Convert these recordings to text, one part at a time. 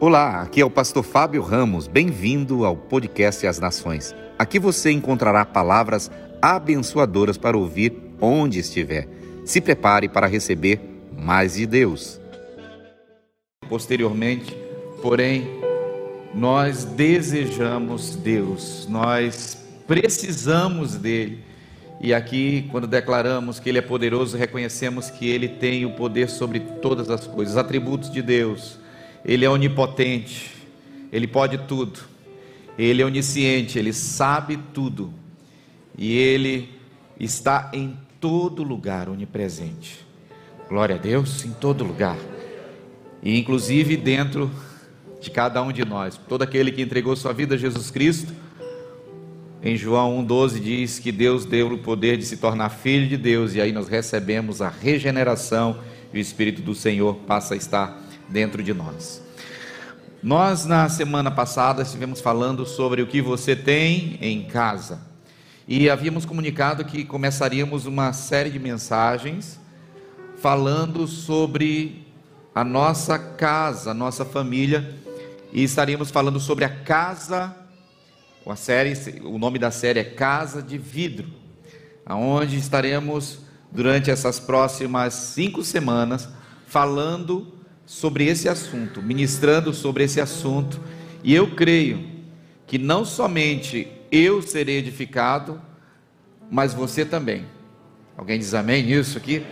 Olá, aqui é o pastor Fábio Ramos. Bem-vindo ao podcast As Nações. Aqui você encontrará palavras abençoadoras para ouvir onde estiver. Se prepare para receber mais de Deus. Posteriormente, porém, nós desejamos Deus, nós precisamos dele. E aqui, quando declaramos que Ele é poderoso, reconhecemos que Ele tem o poder sobre todas as coisas, atributos de Deus. Ele é onipotente, Ele pode tudo, Ele é onisciente, Ele sabe tudo, e Ele está em todo lugar, onipresente. Glória a Deus, em todo lugar, e inclusive dentro de cada um de nós. Todo aquele que entregou sua vida a Jesus Cristo, em João 1,12 diz que Deus deu o poder de se tornar filho de Deus, e aí nós recebemos a regeneração e o Espírito do Senhor passa a estar dentro de nós. Nós, na semana passada, estivemos falando sobre o que você tem em casa e havíamos comunicado que começaríamos uma série de mensagens falando sobre a nossa casa, a nossa família e estaríamos falando sobre a casa. A série, o nome da série é Casa de Vidro, aonde estaremos durante essas próximas cinco semanas falando sobre esse assunto, ministrando sobre esse assunto, e eu creio que não somente eu serei edificado, mas você também. Alguém diz amém nisso aqui?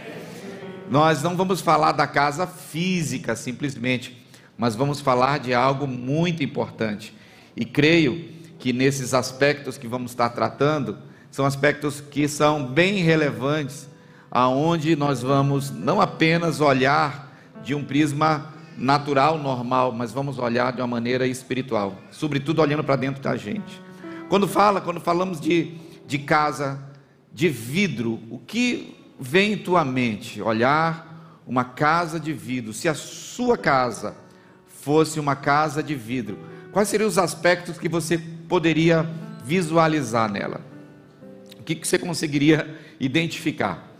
Nós não vamos falar da casa física simplesmente, mas vamos falar de algo muito importante. E creio que nesses aspectos que vamos estar tratando, são aspectos que são bem relevantes, aonde nós vamos não apenas olhar de um prisma natural, normal, mas vamos olhar de uma maneira espiritual, sobretudo olhando para dentro da gente. Quando fala, quando falamos de, de casa de vidro, o que vem em tua mente? Olhar uma casa de vidro. Se a sua casa fosse uma casa de vidro, quais seriam os aspectos que você poderia visualizar nela? O que, que você conseguiria identificar?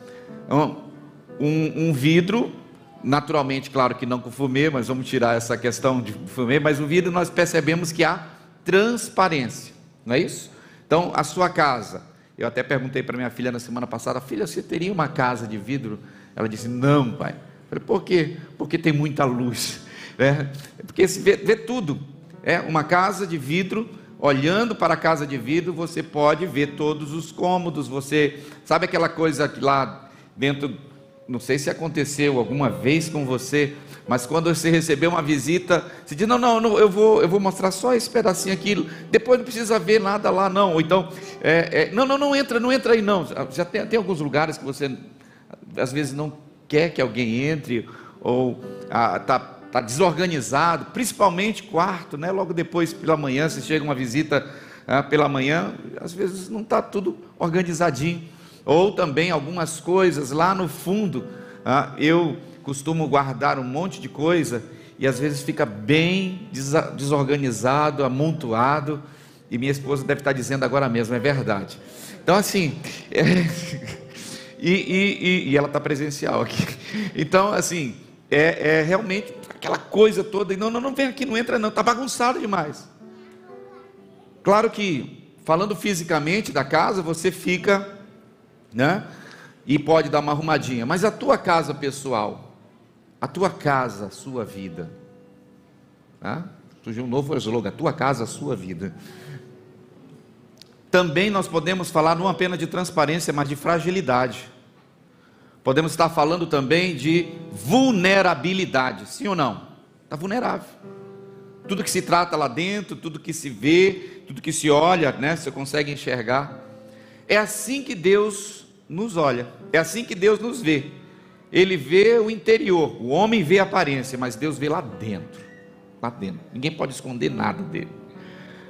Um, um vidro Naturalmente, claro que não com fumê, mas vamos tirar essa questão de fumê, mas o vidro nós percebemos que há transparência, não é isso? Então, a sua casa, eu até perguntei para minha filha na semana passada, filha, você teria uma casa de vidro? Ela disse, não, pai. Eu falei, por quê? Porque tem muita luz, é, porque se vê, vê tudo, é uma casa de vidro, olhando para a casa de vidro, você pode ver todos os cômodos, você sabe aquela coisa lá dentro não sei se aconteceu alguma vez com você, mas quando você recebeu uma visita, você diz: Não, não, não eu, vou, eu vou mostrar só esse pedacinho aqui, depois não precisa ver nada lá, não. Ou então, é, é, não, não, não entra, não entra aí, não. Já tem, tem alguns lugares que você às vezes não quer que alguém entre, ou está ah, tá desorganizado, principalmente quarto, né? Logo depois, pela manhã, se chega uma visita ah, pela manhã, às vezes não está tudo organizadinho ou também algumas coisas lá no fundo. Ah, eu costumo guardar um monte de coisa e às vezes fica bem desorganizado, amontoado, e minha esposa deve estar dizendo agora mesmo, é verdade. Então, assim, é, e, e, e, ela está presencial aqui. Então, assim, é, é, realmente aquela coisa toda, não, não, não vem aqui, não entra não, está bagunçado demais. Claro que, falando fisicamente da casa, você fica né? E pode dar uma arrumadinha. Mas a tua casa pessoal, a tua casa, a sua vida. Tá? Surgiu um novo slogan: tua casa, a sua vida. Também nós podemos falar não apenas de transparência, mas de fragilidade. Podemos estar falando também de vulnerabilidade, sim ou não? Está vulnerável. Tudo que se trata lá dentro, tudo que se vê, tudo que se olha, né? Você consegue enxergar. É assim que Deus nos olha. É assim que Deus nos vê. Ele vê o interior, o homem vê a aparência, mas Deus vê lá dentro. Lá dentro. Ninguém pode esconder nada dele.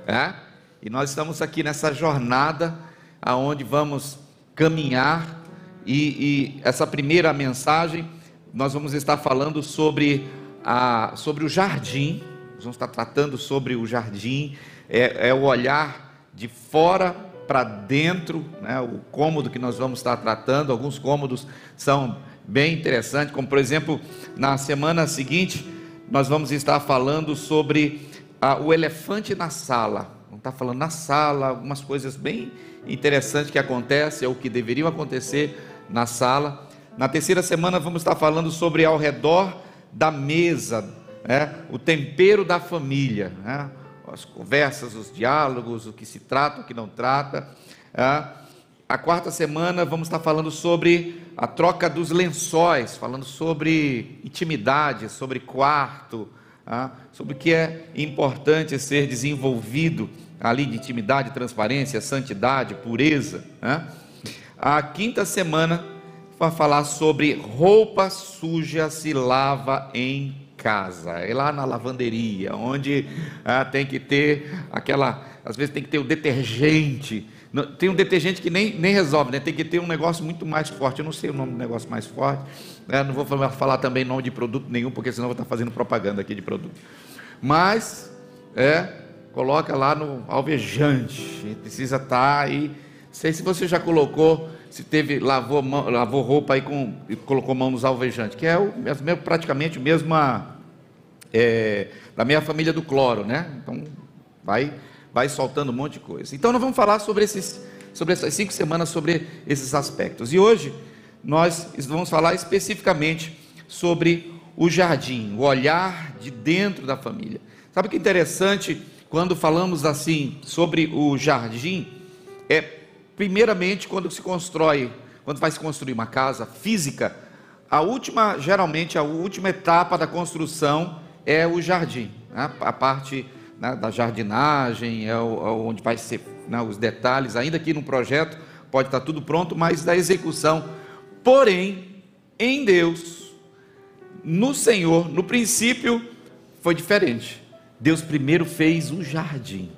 É? E nós estamos aqui nessa jornada aonde vamos caminhar e, e, essa primeira mensagem nós vamos estar falando sobre a, sobre o jardim. Nós vamos estar tratando sobre o jardim. É, é o olhar de fora para dentro, né, o cômodo que nós vamos estar tratando. Alguns cômodos são bem interessantes, como por exemplo, na semana seguinte, nós vamos estar falando sobre ah, o elefante na sala. Vamos estar falando na sala, algumas coisas bem interessantes que acontecem ou que deveriam acontecer na sala. Na terceira semana vamos estar falando sobre ao redor da mesa, né? o tempero da família, né? As conversas, os diálogos, o que se trata, o que não trata. Né? A quarta semana vamos estar falando sobre a troca dos lençóis, falando sobre intimidade, sobre quarto, ah, sobre o que é importante ser desenvolvido ali de intimidade, transparência, santidade, pureza. Ah. A quinta semana vai falar sobre roupa suja se lava em casa, é lá na lavanderia, onde ah, tem que ter aquela, às vezes tem que ter o detergente tem um detergente que nem, nem resolve, né? tem que ter um negócio muito mais forte. Eu não sei o nome do negócio mais forte. Né? Não vou falar, também nome de produto nenhum, porque senão vou estar fazendo propaganda aqui de produto. Mas, é, coloca lá no alvejante. Precisa estar tá aí. Sei se você já colocou, se teve, lavou, lavou roupa aí com, e colocou mão nos alvejantes, que é o, mesmo, praticamente o mesmo é, da minha família do cloro, né? Então, vai vai soltando um monte de coisa. Então nós vamos falar sobre esses, sobre essas cinco semanas sobre esses aspectos. E hoje nós vamos falar especificamente sobre o jardim, o olhar de dentro da família. Sabe que é interessante quando falamos assim sobre o jardim? É primeiramente quando se constrói, quando vai se construir uma casa física, a última, geralmente a última etapa da construção é o jardim, né? a parte né, da jardinagem, é, o, é onde vai ser né, os detalhes, ainda que no projeto pode estar tudo pronto, mas da execução. Porém, em Deus, no Senhor, no princípio, foi diferente. Deus primeiro fez o jardim.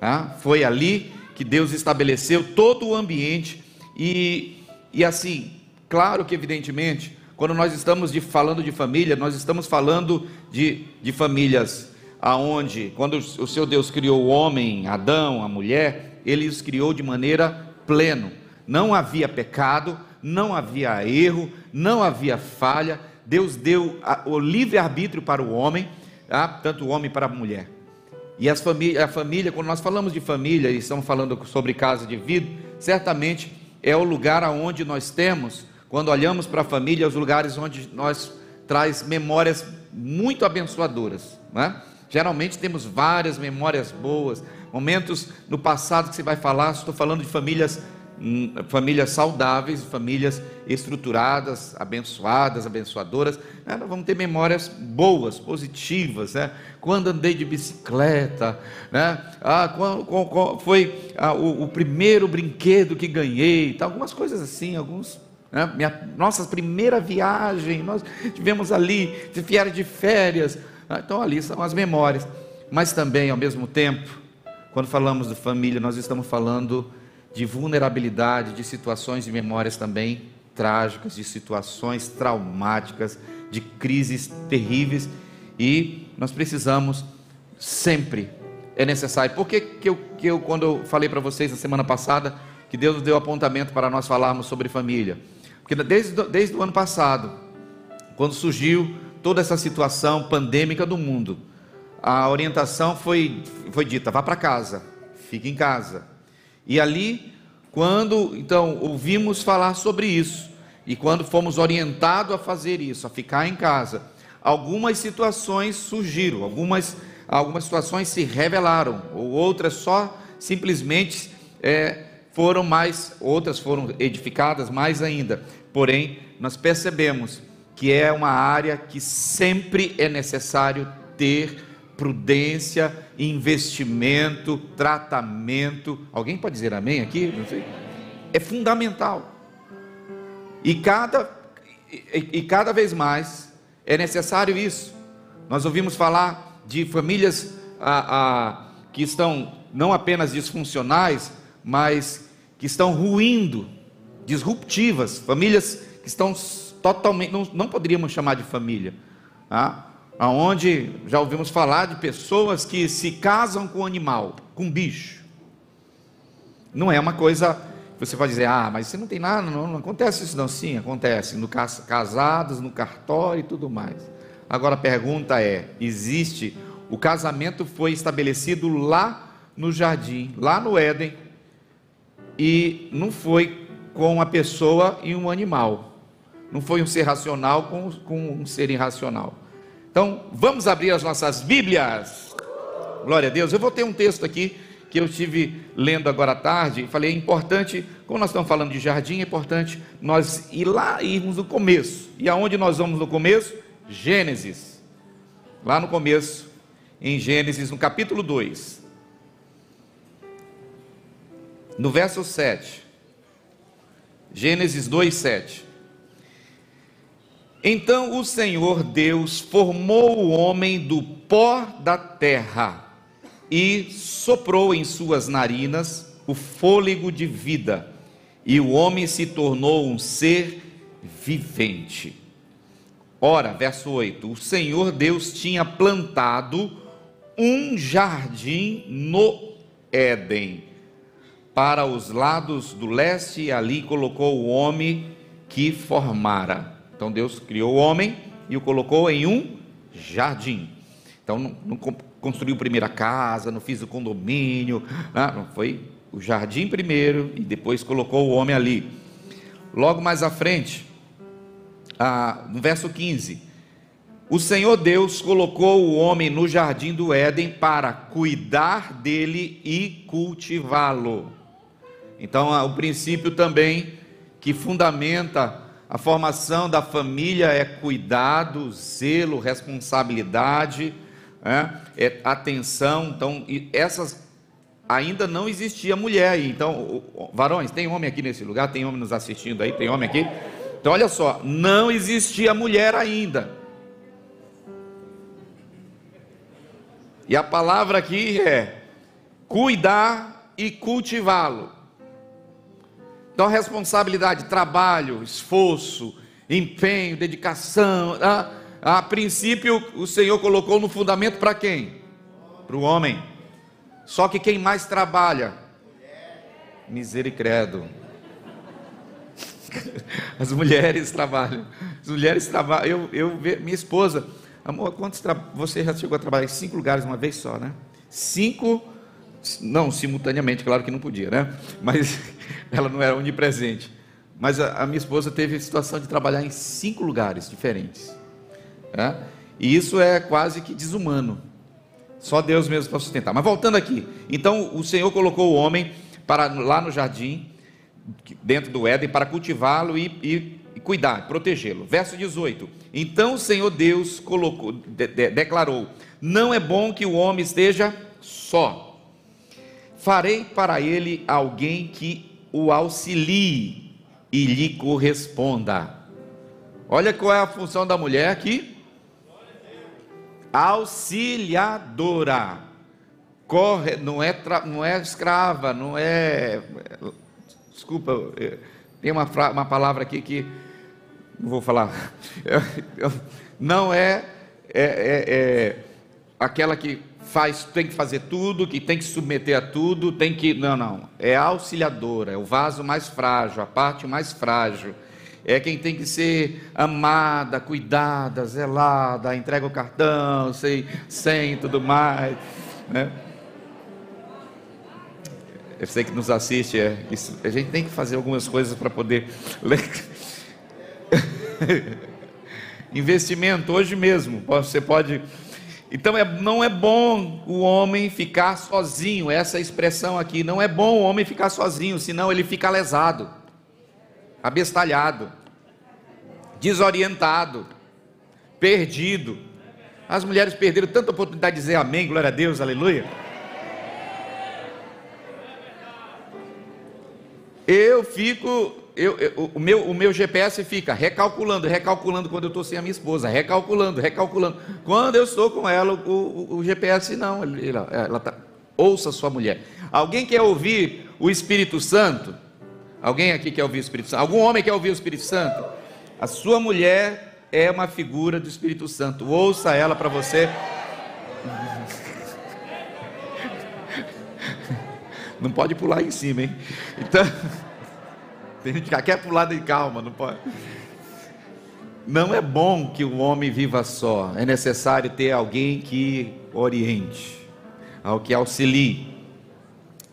Tá? Foi ali que Deus estabeleceu todo o ambiente e, e assim, claro que evidentemente, quando nós estamos de, falando de família, nós estamos falando de, de famílias aonde, quando o seu Deus criou o homem, Adão, a mulher, ele os criou de maneira plena. Não havia pecado, não havia erro, não havia falha. Deus deu o livre-arbítrio para o homem, tá? tanto o homem para a mulher. E as família, a família, quando nós falamos de família e estamos falando sobre casa de vida, certamente é o lugar aonde nós temos, quando olhamos para a família, os lugares onde nós traz memórias muito abençoadoras, né? Geralmente temos várias memórias boas, momentos no passado que você vai falar. Estou falando de famílias, hum, famílias saudáveis, famílias estruturadas, abençoadas, abençoadoras. Né? Nós vamos ter memórias boas, positivas. Né? Quando andei de bicicleta, né? ah, qual, qual, qual foi ah, o, o, primeiro brinquedo que ganhei, tá? algumas coisas assim, alguns né? Minha, nossa primeira viagem, nós tivemos ali, vieram de férias, ah, então ali são as memórias. Mas também, ao mesmo tempo, quando falamos de família, nós estamos falando de vulnerabilidade, de situações e memórias também trágicas, de situações traumáticas, de crises terríveis. E nós precisamos sempre, é necessário. Por que, que, eu, que eu, quando eu falei para vocês na semana passada, que Deus deu apontamento para nós falarmos sobre família? Porque desde, desde o ano passado, quando surgiu toda essa situação pandêmica do mundo, a orientação foi, foi dita: vá para casa, fique em casa. E ali, quando então ouvimos falar sobre isso, e quando fomos orientados a fazer isso, a ficar em casa, algumas situações surgiram, algumas, algumas situações se revelaram, ou outras só simplesmente é, foram mais, outras foram edificadas mais ainda. Porém, nós percebemos que é uma área que sempre é necessário ter prudência, investimento, tratamento. Alguém pode dizer amém aqui? Não sei. É fundamental. E cada, e, e cada vez mais é necessário isso. Nós ouvimos falar de famílias que estão não apenas disfuncionais, mas que estão ruindo, disruptivas, famílias que estão totalmente, não, não poderíamos chamar de família, tá? aonde já ouvimos falar de pessoas que se casam com animal, com bicho. Não é uma coisa você pode dizer, ah, mas você não tem nada, não, não acontece isso não. Sim, acontece, no casados, no cartório e tudo mais. Agora a pergunta é: existe o casamento foi estabelecido lá no jardim, lá no Éden, e não foi com uma pessoa e um animal. Não foi um ser racional com, com um ser irracional. Então, vamos abrir as nossas Bíblias. Glória a Deus. Eu vou ter um texto aqui que eu estive lendo agora à tarde. Falei, é importante, como nós estamos falando de jardim, é importante nós ir lá irmos no começo. E aonde nós vamos no começo? Gênesis. Lá no começo, em Gênesis, no capítulo 2. No verso 7. Gênesis 2, 7. Então o Senhor Deus formou o homem do pó da terra e soprou em suas narinas o fôlego de vida, e o homem se tornou um ser vivente. Ora, verso 8: O Senhor Deus tinha plantado um jardim no Éden, para os lados do leste, e ali colocou o homem que formara. Então Deus criou o homem e o colocou em um jardim. Então não, não construiu primeira casa, não fiz o condomínio, ah, não, foi o jardim primeiro e depois colocou o homem ali. Logo mais à frente, ah, no verso 15: O Senhor Deus colocou o homem no jardim do Éden para cuidar dele e cultivá-lo. Então, o princípio também que fundamenta a formação da família é cuidado, zelo, responsabilidade, é, é atenção. Então, essas ainda não existia mulher aí. Então, varões, tem homem aqui nesse lugar? Tem homem nos assistindo aí? Tem homem aqui? Então, olha só, não existia mulher ainda. E a palavra aqui é cuidar e cultivá-lo. Então, responsabilidade, trabalho, esforço, empenho, dedicação. A, a princípio, o Senhor colocou no fundamento para quem? Para o homem. Só que quem mais trabalha? Misericredo. As mulheres trabalham. As mulheres trabalham. Eu, eu minha esposa, amor, quantos tra... você já chegou a trabalhar em cinco lugares uma vez só, né? Cinco não simultaneamente, claro que não podia, né? Mas ela não era onipresente. Mas a, a minha esposa teve a situação de trabalhar em cinco lugares diferentes. Né? E isso é quase que desumano. Só Deus mesmo para sustentar. Mas voltando aqui. Então o Senhor colocou o homem para lá no jardim, dentro do Éden, para cultivá-lo e, e, e cuidar, protegê-lo. Verso 18. Então o Senhor Deus colocou, de, de, declarou: Não é bom que o homem esteja só farei para ele alguém que o auxilie e lhe corresponda. Olha qual é a função da mulher aqui: auxiliadora. Corre, não é, não é escrava, não é. Desculpa, tem uma, uma palavra aqui que. Não vou falar. Não é, é, é, é aquela que faz, tem que fazer tudo, que tem que submeter a tudo, tem que. Não, não. É auxiliadora, é o vaso mais frágil, a parte mais frágil. É quem tem que ser amada, cuidada, zelada, entrega o cartão, sem, sem tudo mais. Né? Eu sei que nos assiste, é, isso, a gente tem que fazer algumas coisas para poder. Investimento hoje mesmo, você pode então é, não é bom o homem ficar sozinho, essa expressão aqui, não é bom o homem ficar sozinho, senão ele fica lesado, abestalhado, desorientado, perdido. As mulheres perderam tanta oportunidade de dizer amém, glória a Deus, aleluia. Eu fico eu, eu, o, meu, o meu GPS fica recalculando, recalculando quando eu estou sem a minha esposa, recalculando, recalculando. Quando eu estou com ela, o, o, o GPS não, ela, ela tá, ouça sua mulher. Alguém quer ouvir o Espírito Santo? Alguém aqui quer ouvir o Espírito Santo? Algum homem quer ouvir o Espírito Santo? A sua mulher é uma figura do Espírito Santo. Ouça ela para você. Não pode pular em cima, hein? Então. Tem gente que quer pular de calma, não pode. não é bom que o homem viva só, é necessário ter alguém que oriente, ao que auxilie.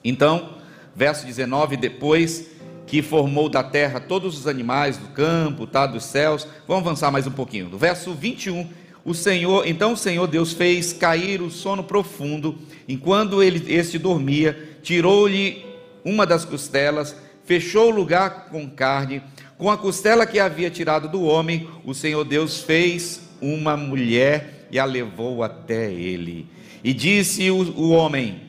Então, verso 19, depois que formou da terra todos os animais do campo, tá, dos céus. Vamos avançar mais um pouquinho. Do verso 21, o Senhor, então o Senhor Deus fez cair o sono profundo, enquanto ele este dormia, tirou-lhe uma das costelas, fechou o lugar com carne, com a costela que havia tirado do homem, o Senhor Deus fez uma mulher e a levou até ele. E disse o, o homem: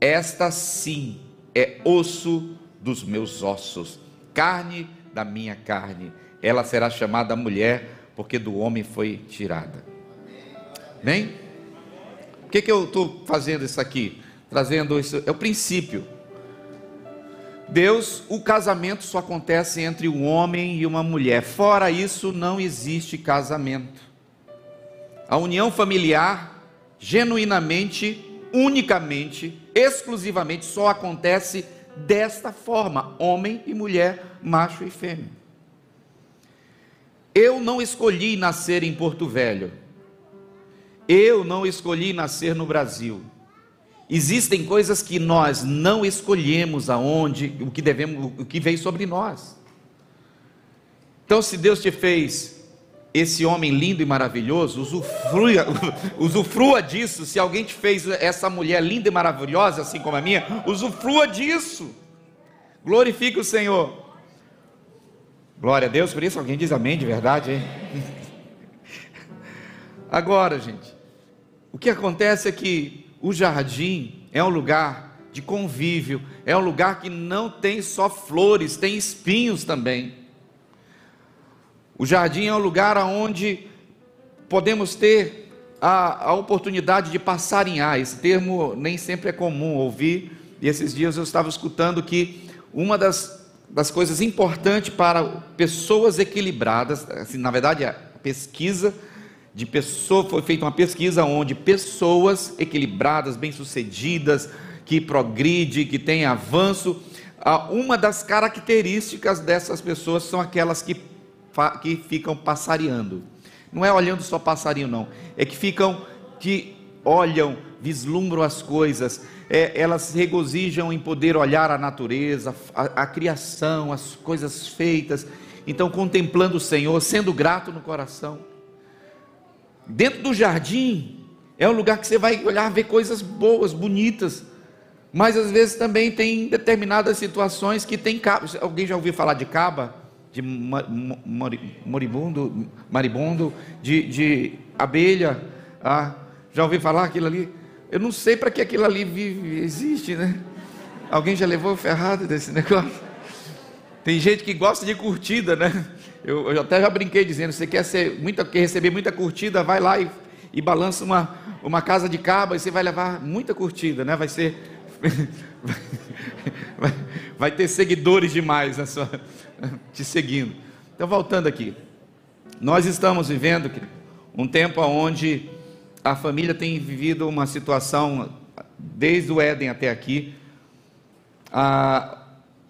Esta sim é osso dos meus ossos, carne da minha carne. Ela será chamada mulher, porque do homem foi tirada. Bem? Por que, que eu estou fazendo isso aqui? Trazendo isso, é o princípio. Deus, o casamento só acontece entre um homem e uma mulher. Fora isso, não existe casamento. A união familiar, genuinamente, unicamente, exclusivamente, só acontece desta forma: homem e mulher, macho e fêmea. Eu não escolhi nascer em Porto Velho. Eu não escolhi nascer no Brasil. Existem coisas que nós não escolhemos aonde, o que devemos, o que veio sobre nós. Então, se Deus te fez esse homem lindo e maravilhoso, usufrua, usufrua disso. Se alguém te fez essa mulher linda e maravilhosa, assim como a minha, usufrua disso. Glorifique o Senhor. Glória a Deus por isso. Alguém diz amém de verdade, hein? Agora, gente, o que acontece é que o jardim é um lugar de convívio, é um lugar que não tem só flores, tem espinhos também. O jardim é um lugar onde podemos ter a, a oportunidade de passarinhar. Esse termo nem sempre é comum ouvir, e esses dias eu estava escutando que uma das, das coisas importantes para pessoas equilibradas, assim, na verdade, a pesquisa de pessoa, foi feita uma pesquisa onde pessoas equilibradas, bem-sucedidas, que progride, que tem avanço, uma das características dessas pessoas são aquelas que, que ficam passareando. Não é olhando só passarinho, não. É que ficam, que olham, vislumbram as coisas, é, elas regozijam em poder olhar a natureza, a, a criação, as coisas feitas. Então, contemplando o Senhor, sendo grato no coração. Dentro do jardim é um lugar que você vai olhar, ver coisas boas, bonitas. Mas às vezes também tem determinadas situações que tem caba. Alguém já ouviu falar de caba? De moribundo, maribundo, de, de abelha? Ah, já ouviu falar aquilo ali? Eu não sei para que aquilo ali vive, existe, né? Alguém já levou ferrado desse negócio? Tem gente que gosta de curtida, né? Eu, eu até já brinquei dizendo: você quer, ser muita, quer receber muita curtida, vai lá e, e balança uma, uma casa de caba e você vai levar muita curtida, né? Vai ser. vai, vai ter seguidores demais na sua, te seguindo. Então, voltando aqui. Nós estamos vivendo um tempo onde a família tem vivido uma situação, desde o Éden até aqui, há,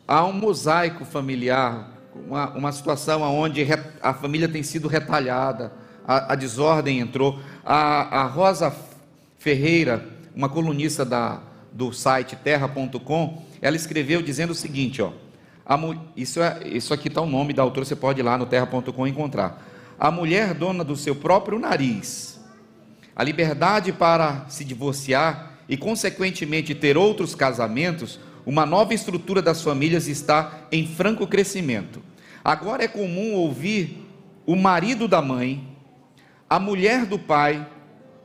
há um mosaico familiar uma, uma situação onde a família tem sido retalhada, a, a desordem entrou. A, a, Rosa Ferreira, uma colunista da, do site terra.com, ela escreveu dizendo o seguinte: ó, a, isso, é, isso aqui está o nome da autora, você pode ir lá no terra.com encontrar. A mulher dona do seu próprio nariz, a liberdade para se divorciar e, consequentemente, ter outros casamentos, uma nova estrutura das famílias está em franco crescimento. Agora é comum ouvir o marido da mãe, a mulher do pai,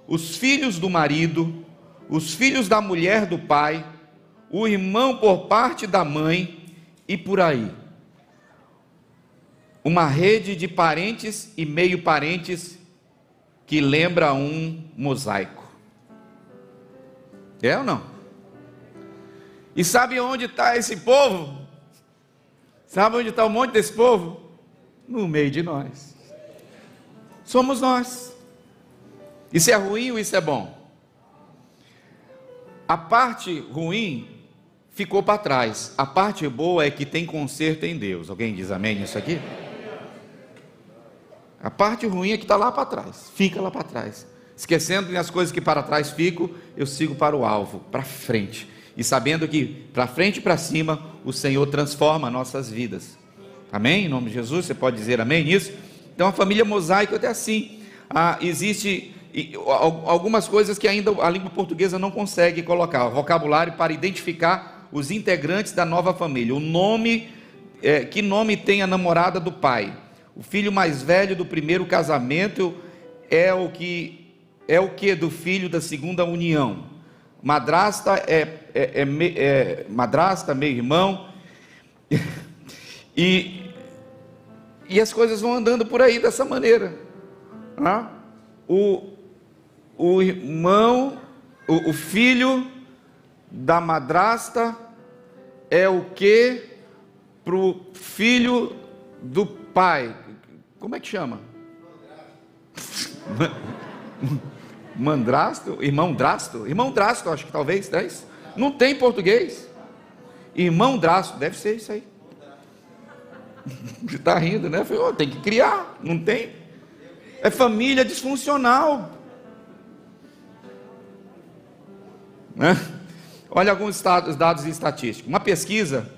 os filhos do marido, os filhos da mulher do pai, o irmão por parte da mãe e por aí. Uma rede de parentes e meio parentes que lembra um mosaico. É ou não? E sabe onde está esse povo? Sabe onde está um monte desse povo? No meio de nós. Somos nós. Isso é ruim ou isso é bom? A parte ruim ficou para trás. A parte boa é que tem conserto em Deus. Alguém diz amém nisso aqui? A parte ruim é que está lá para trás, fica lá para trás. Esquecendo as coisas que para trás ficam, eu sigo para o alvo, para frente. E sabendo que para frente e para cima, o Senhor transforma nossas vidas. Amém? Em nome de Jesus, você pode dizer amém nisso? Então a família mosaico é assim. Ah, existe algumas coisas que ainda a língua portuguesa não consegue colocar, vocabulário para identificar os integrantes da nova família. O nome, é, que nome tem a namorada do pai? O filho mais velho do primeiro casamento é o que é o que do filho da segunda união. Madrasta é, é, é, é madrasta, meu irmão. e, e as coisas vão andando por aí dessa maneira. Ah? O, o irmão, o, o filho da madrasta é o que para o filho do pai. Como é que chama? Mandrasto, irmão Drasto, irmão Drasto, acho que talvez, é isso? Não tem português. Irmão Drasto, deve ser isso aí. Está rindo, né? Falei, oh, tem que criar, não tem. É família disfuncional. Né? Olha alguns dados estatísticos. Uma pesquisa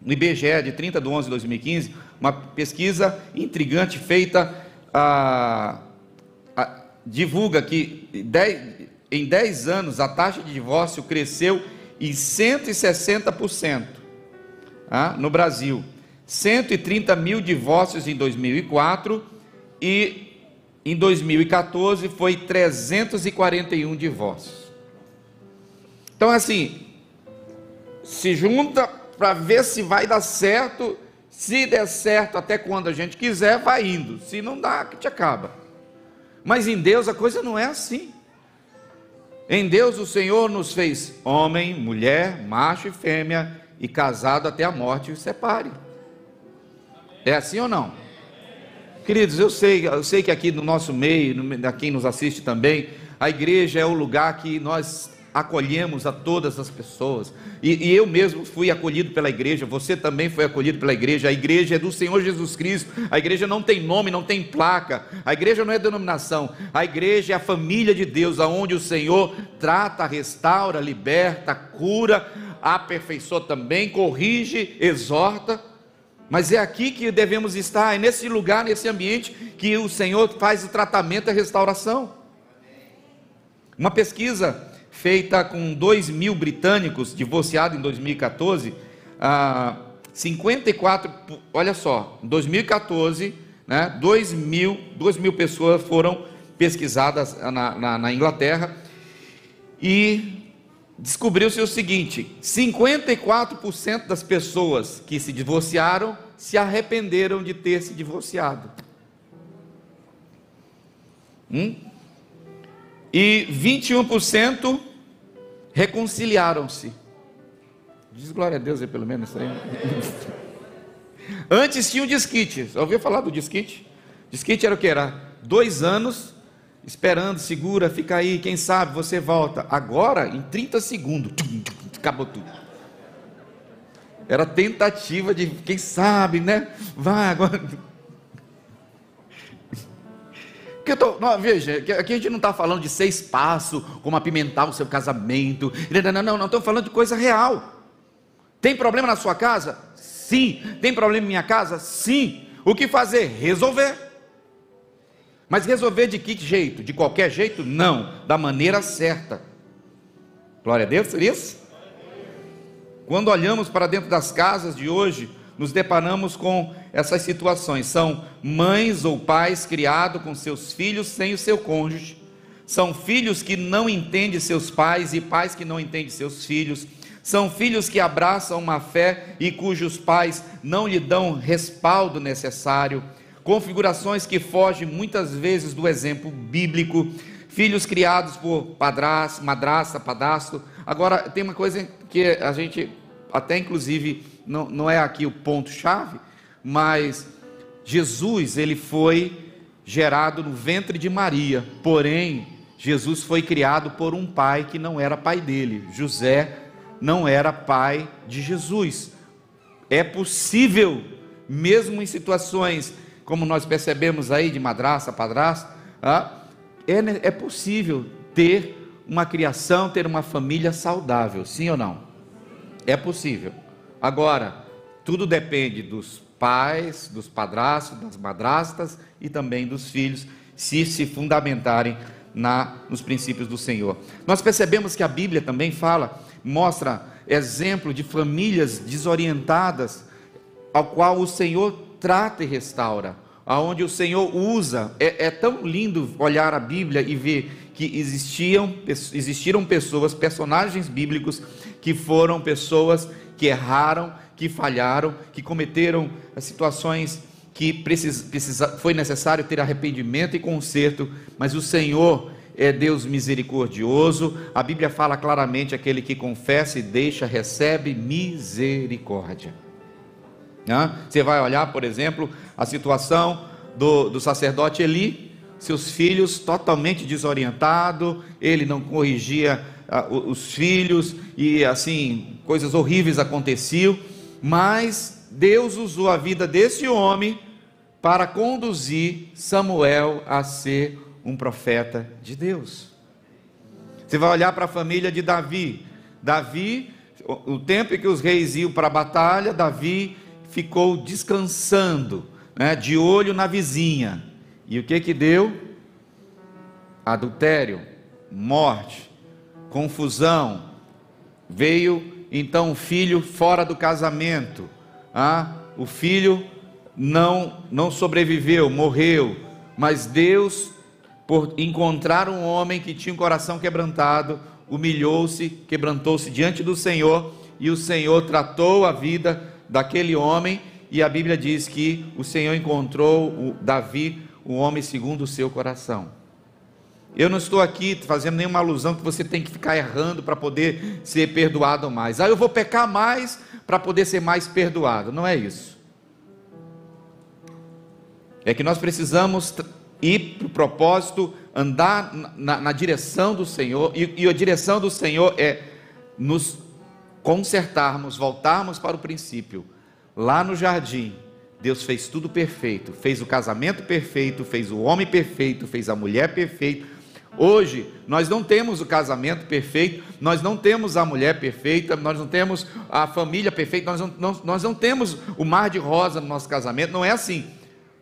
no IBGE de 30 de 11 de 2015, uma pesquisa intrigante feita a divulga que em 10 anos a taxa de divórcio cresceu em 160% ah, no Brasil. 130 mil divórcios em 2004 e em 2014 foi 341 divórcios. Então, assim, se junta para ver se vai dar certo. Se der certo até quando a gente quiser, vai indo. Se não dá, que te acaba. Mas em Deus a coisa não é assim. Em Deus o Senhor nos fez homem, mulher, macho e fêmea, e casado até a morte os separe. É assim ou não? Queridos, eu sei, eu sei que aqui no nosso meio, a quem nos assiste também, a igreja é o lugar que nós acolhemos a todas as pessoas. E, e, eu mesmo fui acolhido pela igreja, você também foi acolhido pela igreja. A igreja é do Senhor Jesus Cristo. A igreja não tem nome, não tem placa. A igreja não é denominação. A igreja é a família de Deus, aonde o Senhor trata, restaura, liberta, cura, aperfeiçoa também, corrige, exorta. Mas é aqui que devemos estar, é nesse lugar, nesse ambiente que o Senhor faz o tratamento e a restauração. Uma pesquisa feita com 2 mil britânicos divorciados em 2014, ah, 54, olha só, em 2014, né, 2 mil, 2 mil pessoas foram pesquisadas na, na, na Inglaterra e descobriu-se o seguinte: 54% das pessoas que se divorciaram se arrependeram de ter se divorciado. Hum? E 21% reconciliaram-se. Diz glória a Deus aí, pelo menos isso aí. Antes tinha o disquite. Já ouviu falar do disquite? Disquite era o que? Era dois anos esperando, segura, fica aí, quem sabe você volta. Agora, em 30 segundos, acabou tudo. Era tentativa de, quem sabe, né? Vai agora. Que eu tô, não, veja, aqui a gente não está falando de seis passos, como apimentar o seu casamento. Não, não, não, estamos falando de coisa real. Tem problema na sua casa? Sim. Tem problema em minha casa? Sim. O que fazer? Resolver. Mas resolver de que jeito? De qualquer jeito? Não. Da maneira certa. Glória a Deus por isso. Quando olhamos para dentro das casas de hoje, nos deparamos com essas situações. São mães ou pais criados com seus filhos sem o seu cônjuge. São filhos que não entendem seus pais e pais que não entendem seus filhos. São filhos que abraçam uma fé e cujos pais não lhe dão respaldo necessário. Configurações que fogem muitas vezes do exemplo bíblico. Filhos criados por padrasto, madrasta, padastro. Agora, tem uma coisa que a gente até inclusive não, não é aqui o ponto-chave, mas Jesus, ele foi gerado no ventre de Maria, porém, Jesus foi criado por um pai que não era pai dele. José não era pai de Jesus. É possível, mesmo em situações como nós percebemos aí de madraça, padrasto, ah, é, é possível ter uma criação, ter uma família saudável, sim ou não? É possível. Agora, tudo depende dos pais, dos padrastos, das madrastas e também dos filhos, se se fundamentarem na, nos princípios do Senhor. Nós percebemos que a Bíblia também fala, mostra exemplo de famílias desorientadas, ao qual o Senhor trata e restaura, aonde o Senhor usa. É, é tão lindo olhar a Bíblia e ver que existiam, existiram pessoas, personagens bíblicos, que foram pessoas que erraram, que falharam, que cometeram situações que precisa, precisa, foi necessário ter arrependimento e conserto, mas o Senhor é Deus misericordioso. A Bíblia fala claramente: aquele que confessa e deixa, recebe misericórdia. Você vai olhar, por exemplo, a situação do, do sacerdote Eli, seus filhos totalmente desorientado, ele não corrigia uh, os filhos e assim coisas horríveis aconteciam, mas Deus usou a vida desse homem para conduzir Samuel a ser um profeta de Deus. Você vai olhar para a família de Davi. Davi, o tempo em que os reis iam para a batalha, Davi ficou descansando, né, de olho na vizinha. E o que que deu? Adultério, morte, confusão. Veio então o filho fora do casamento. Ah, o filho não não sobreviveu, morreu, mas Deus por encontrar um homem que tinha um coração quebrantado, humilhou-se, quebrantou-se diante do Senhor, e o Senhor tratou a vida daquele homem, e a Bíblia diz que o Senhor encontrou o Davi, um homem segundo o seu coração. Eu não estou aqui fazendo nenhuma alusão que você tem que ficar errando para poder ser perdoado mais. Ah, eu vou pecar mais para poder ser mais perdoado. Não é isso. É que nós precisamos ir para o propósito, andar na, na, direção do Senhor, e, e a direção do Senhor é nos consertarmos, voltarmos para o princípio. Lá no jardim, Deus fez tudo perfeito, fez o casamento perfeito, fez o homem perfeito, fez a mulher perfeita. Hoje, nós não temos o casamento perfeito, nós não temos a mulher perfeita, nós não temos a família perfeita, nós não, não, nós não temos o mar de rosa no nosso casamento, não é assim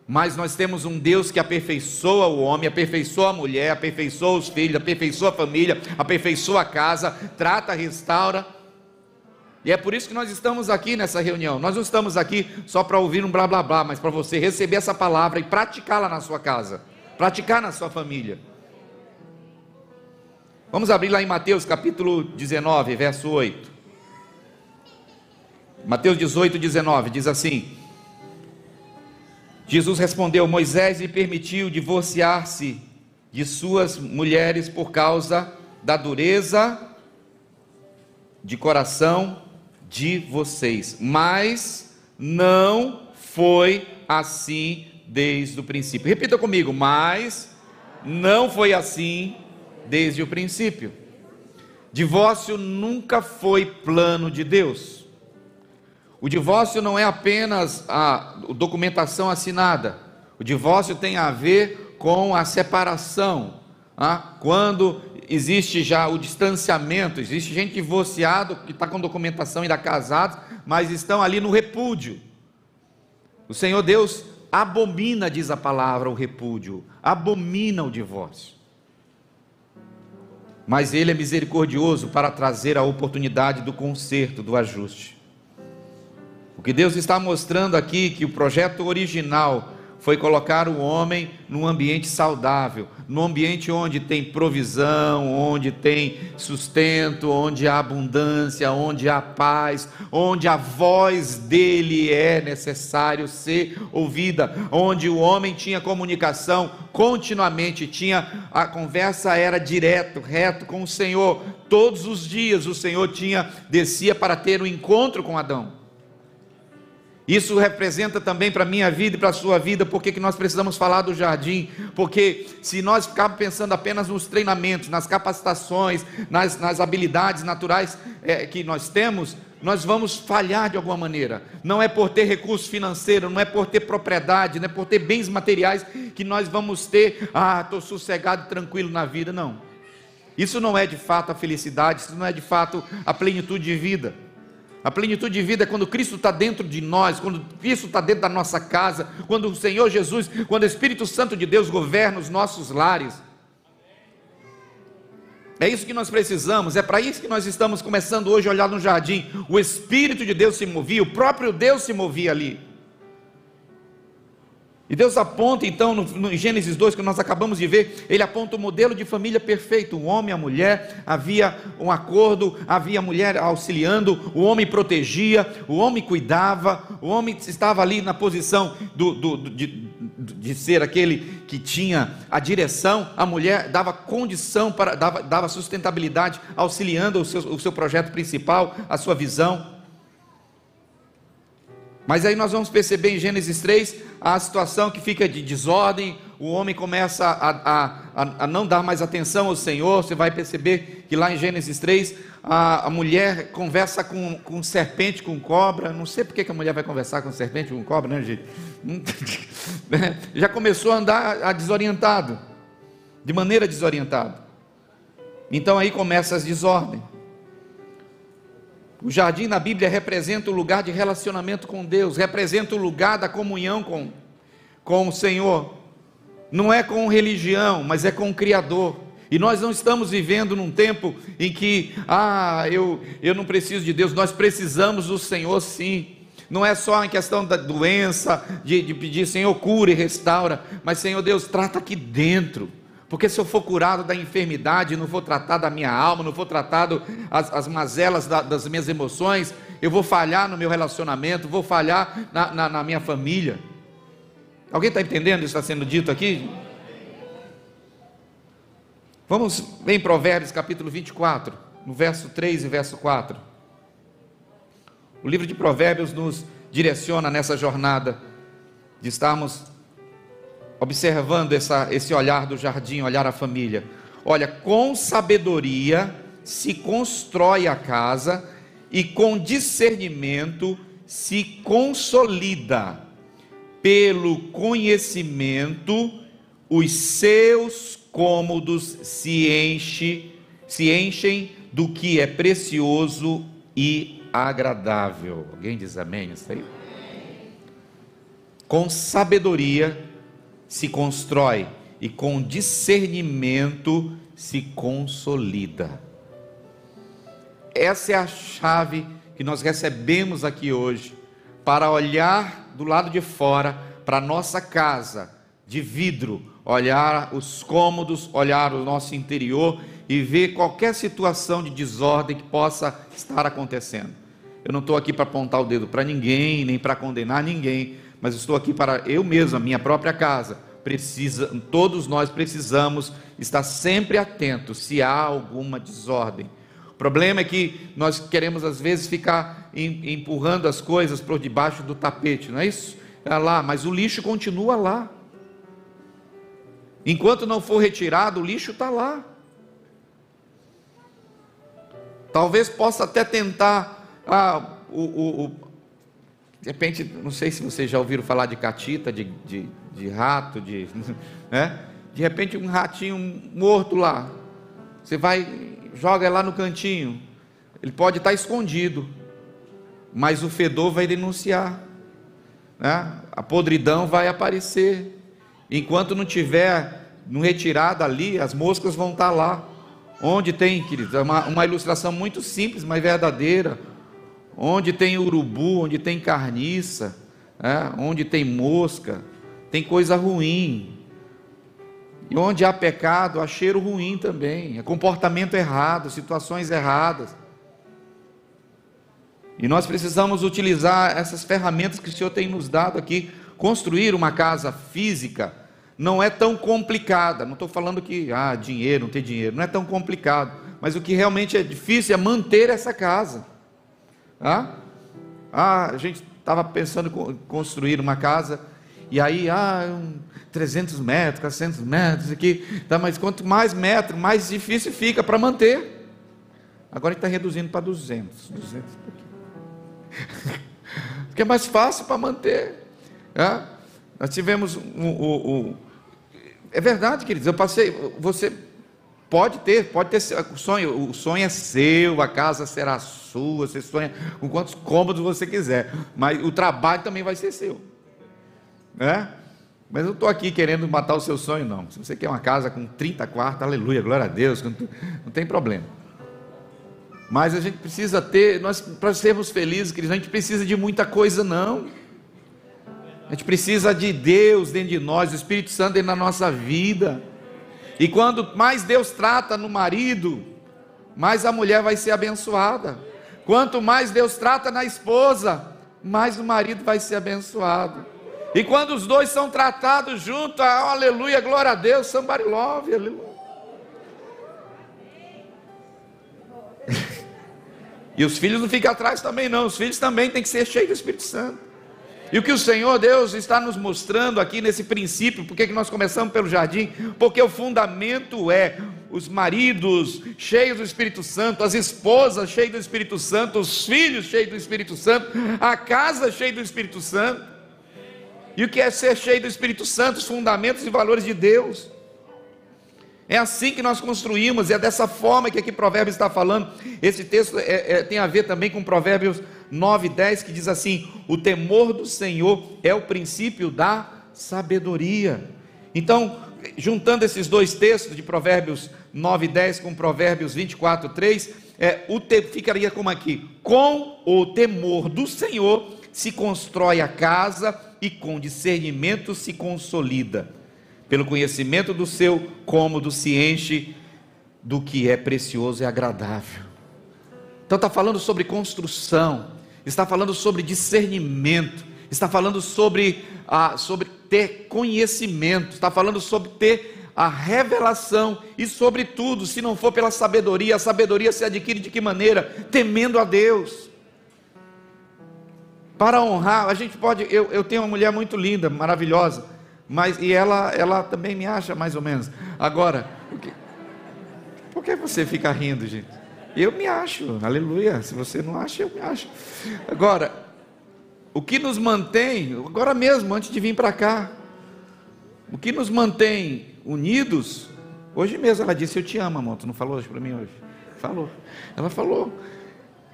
mas nós temos um Deus que aperfeiçoa o homem, aperfeiçoa a mulher, aperfeiçoa os filhos, aperfeiçoa a família, aperfeiçoa a casa, trata, restaura. E é por isso que nós estamos aqui nessa reunião. Nós não estamos aqui só para ouvir um blá blá blá, mas para você receber essa palavra e praticá-la na sua casa, praticar na sua família. Vamos abrir lá em Mateus capítulo 19, verso 8. Mateus 18, 19 diz assim: Jesus respondeu: Moisés lhe permitiu divorciar-se de suas mulheres por causa da dureza de coração de vocês, mas não foi assim desde o princípio. Repita comigo: mas não foi assim desde o princípio. Divórcio nunca foi plano de Deus. O divórcio não é apenas a documentação assinada. O divórcio tem a ver com a separação. Ah, quando existe já o distanciamento, existe gente divorciado que está com documentação ainda casado, mas estão ali no repúdio. O Senhor Deus abomina, diz a palavra, o repúdio, abomina o divórcio. Mas Ele é misericordioso para trazer a oportunidade do conserto, do ajuste. O que Deus está mostrando aqui que o projeto original foi colocar o homem num ambiente saudável, num ambiente onde tem provisão, onde tem sustento, onde há abundância, onde há paz, onde a voz dele é necessário ser ouvida, onde o homem tinha comunicação continuamente, tinha a conversa era direto, reto com o Senhor. Todos os dias o Senhor tinha descia para ter um encontro com Adão. Isso representa também para a minha vida e para a sua vida, porque que nós precisamos falar do jardim, porque se nós ficarmos pensando apenas nos treinamentos, nas capacitações, nas, nas habilidades naturais é, que nós temos, nós vamos falhar de alguma maneira. Não é por ter recurso financeiro, não é por ter propriedade, não é por ter bens materiais que nós vamos ter, ah, estou sossegado, tranquilo na vida. Não. Isso não é de fato a felicidade, isso não é de fato a plenitude de vida. A plenitude de vida é quando Cristo está dentro de nós, quando Cristo está dentro da nossa casa, quando o Senhor Jesus, quando o Espírito Santo de Deus governa os nossos lares. É isso que nós precisamos, é para isso que nós estamos começando hoje a olhar no jardim. O Espírito de Deus se movia, o próprio Deus se movia ali. E Deus aponta então no, no, Gênesis 2, que nós acabamos de ver, ele aponta o modelo de família perfeito: o homem, a mulher, havia um acordo, havia a mulher auxiliando, o homem protegia, o homem cuidava, o homem estava ali na posição do, do, do de, de, ser aquele que tinha a direção, a mulher dava condição, para, dava, dava sustentabilidade, auxiliando o seu, o seu projeto principal, a sua visão. Mas aí nós vamos perceber em Gênesis 3 a situação que fica de desordem, o homem começa a, a, a, a, não dar mais atenção ao Senhor. Você vai perceber que lá em Gênesis 3, a, a mulher conversa com, com serpente, com cobra. Não sei porque que a mulher vai conversar com serpente, com cobra, né, gente? Né? Já começou a andar desorientado, de maneira desorientada. Então aí começa as desordens. O jardim na Bíblia representa o lugar de relacionamento com Deus, representa o lugar da comunhão com, com o Senhor. Não é com religião, mas é com o Criador. E nós não estamos vivendo num tempo em que, ah, eu, eu não preciso de Deus, nós precisamos do Senhor sim. Não é só em questão da doença, de, de pedir, Senhor, cura e restaura, mas Senhor Deus, trata aqui dentro. Porque se eu for curado da enfermidade, não for tratado da minha alma, não for tratado as, as mazelas da, das minhas emoções, eu vou falhar no meu relacionamento, vou falhar na, na, na minha família. Alguém está entendendo isso que está sendo dito aqui? Vamos em Provérbios capítulo 24, no verso 3 e verso 4. O livro de Provérbios nos direciona nessa jornada de estarmos observando essa, esse olhar do jardim, olhar a família. Olha, com sabedoria se constrói a casa e com discernimento se consolida. Pelo conhecimento, os seus cômodos se, enche, se enchem do que é precioso e agradável. Alguém diz amém? Isso aí? Com sabedoria se constrói e com discernimento se consolida. Essa é a chave que nós recebemos aqui hoje para olhar do lado de fora para nossa casa de vidro, olhar os cômodos, olhar o nosso interior e ver qualquer situação de desordem que possa estar acontecendo. Eu não estou aqui para apontar o dedo para ninguém, nem para condenar ninguém, mas estou aqui para eu mesmo, a minha própria casa. Precisa, todos nós precisamos estar sempre atentos se há alguma desordem. O problema é que nós queremos às vezes ficar empurrando as coisas por debaixo do tapete, não é isso? É lá, mas o lixo continua lá. Enquanto não for retirado, o lixo está lá. Talvez possa até tentar ah, o, o, de repente, não sei se vocês já ouviram falar de catita, de, de, de rato, de, né? de repente um ratinho morto lá. Você vai, joga lá no cantinho. Ele pode estar escondido, mas o fedor vai denunciar. Né? A podridão vai aparecer. Enquanto não tiver no retirado ali, as moscas vão estar lá. Onde tem, queridos, é uma, uma ilustração muito simples, mas verdadeira onde tem urubu, onde tem carniça, é, onde tem mosca, tem coisa ruim. E onde há pecado, há cheiro ruim também, é comportamento errado, situações erradas. E nós precisamos utilizar essas ferramentas que o Senhor tem nos dado aqui. Construir uma casa física não é tão complicada. Não estou falando que, ah, dinheiro, não tem dinheiro. Não é tão complicado. Mas o que realmente é difícil é manter essa casa. Ah, ah a gente estava pensando em construir uma casa, e aí, ah, um, 300 metros, 400 metros aqui, tá, mas quanto mais metro, mais difícil fica para manter. Agora está reduzindo para 200, 200 Porque é mais fácil para manter. É? Nós tivemos o um, um, um, É verdade, queridos, eu passei. Você pode ter, pode ter o sonho. O sonho é seu, a casa será sua, você sonha com quantos cômodos você quiser. Mas o trabalho também vai ser seu. Né? Mas eu estou aqui querendo matar o seu sonho, não. Se você quer uma casa com 30 quartos, aleluia, glória a Deus, não, tem problema. Mas a gente precisa ter, nós para sermos felizes, queridos, a gente precisa de muita coisa, não. A gente precisa de Deus dentro de nós, do Espírito Santo dentro da nossa vida. E quando mais Deus trata no marido, mais a mulher vai ser abençoada. Quanto mais Deus trata na esposa, mais o marido vai ser abençoado. E quando os dois são tratados juntos, ah, aleluia, glória a Deus, somebody love, aleluia. e os filhos não ficam atrás também, não. Os filhos também têm que ser cheios do Espírito Santo. E o que o Senhor Deus está nos mostrando aqui nesse princípio, por que nós começamos pelo jardim? Porque o fundamento é os maridos cheios do Espírito Santo, as esposas cheias do Espírito Santo, os filhos cheios do Espírito Santo, a casa cheia do Espírito Santo. E o que é ser cheio do Espírito Santo? Os fundamentos e valores de Deus. É assim que nós construímos, e é dessa forma que aqui Provérbios está falando. Esse texto é, é, tem a ver também com Provérbios 9, 10, que diz assim: O temor do Senhor é o princípio da sabedoria. Então, juntando esses dois textos de Provérbios 9, 10 com Provérbios 24, 3, é, o te, ficaria como aqui: Com o temor do Senhor se constrói a casa e com discernimento se consolida. Pelo conhecimento do seu cômodo se enche do que é precioso e agradável. Então está falando sobre construção, está falando sobre discernimento, está falando sobre, ah, sobre ter conhecimento, está falando sobre ter a revelação e, sobretudo, se não for pela sabedoria, a sabedoria se adquire de que maneira? Temendo a Deus para honrar, a gente pode. Eu, eu tenho uma mulher muito linda, maravilhosa, mas e ela, ela também me acha mais ou menos. Agora, por que, por que você fica rindo, gente? Eu me acho, aleluia. Se você não acha, eu me acho. Agora, o que nos mantém, agora mesmo, antes de vir para cá, o que nos mantém unidos, hoje mesmo ela disse: Eu te amo, amor. Tu não falou hoje para mim hoje? Falou. Ela falou.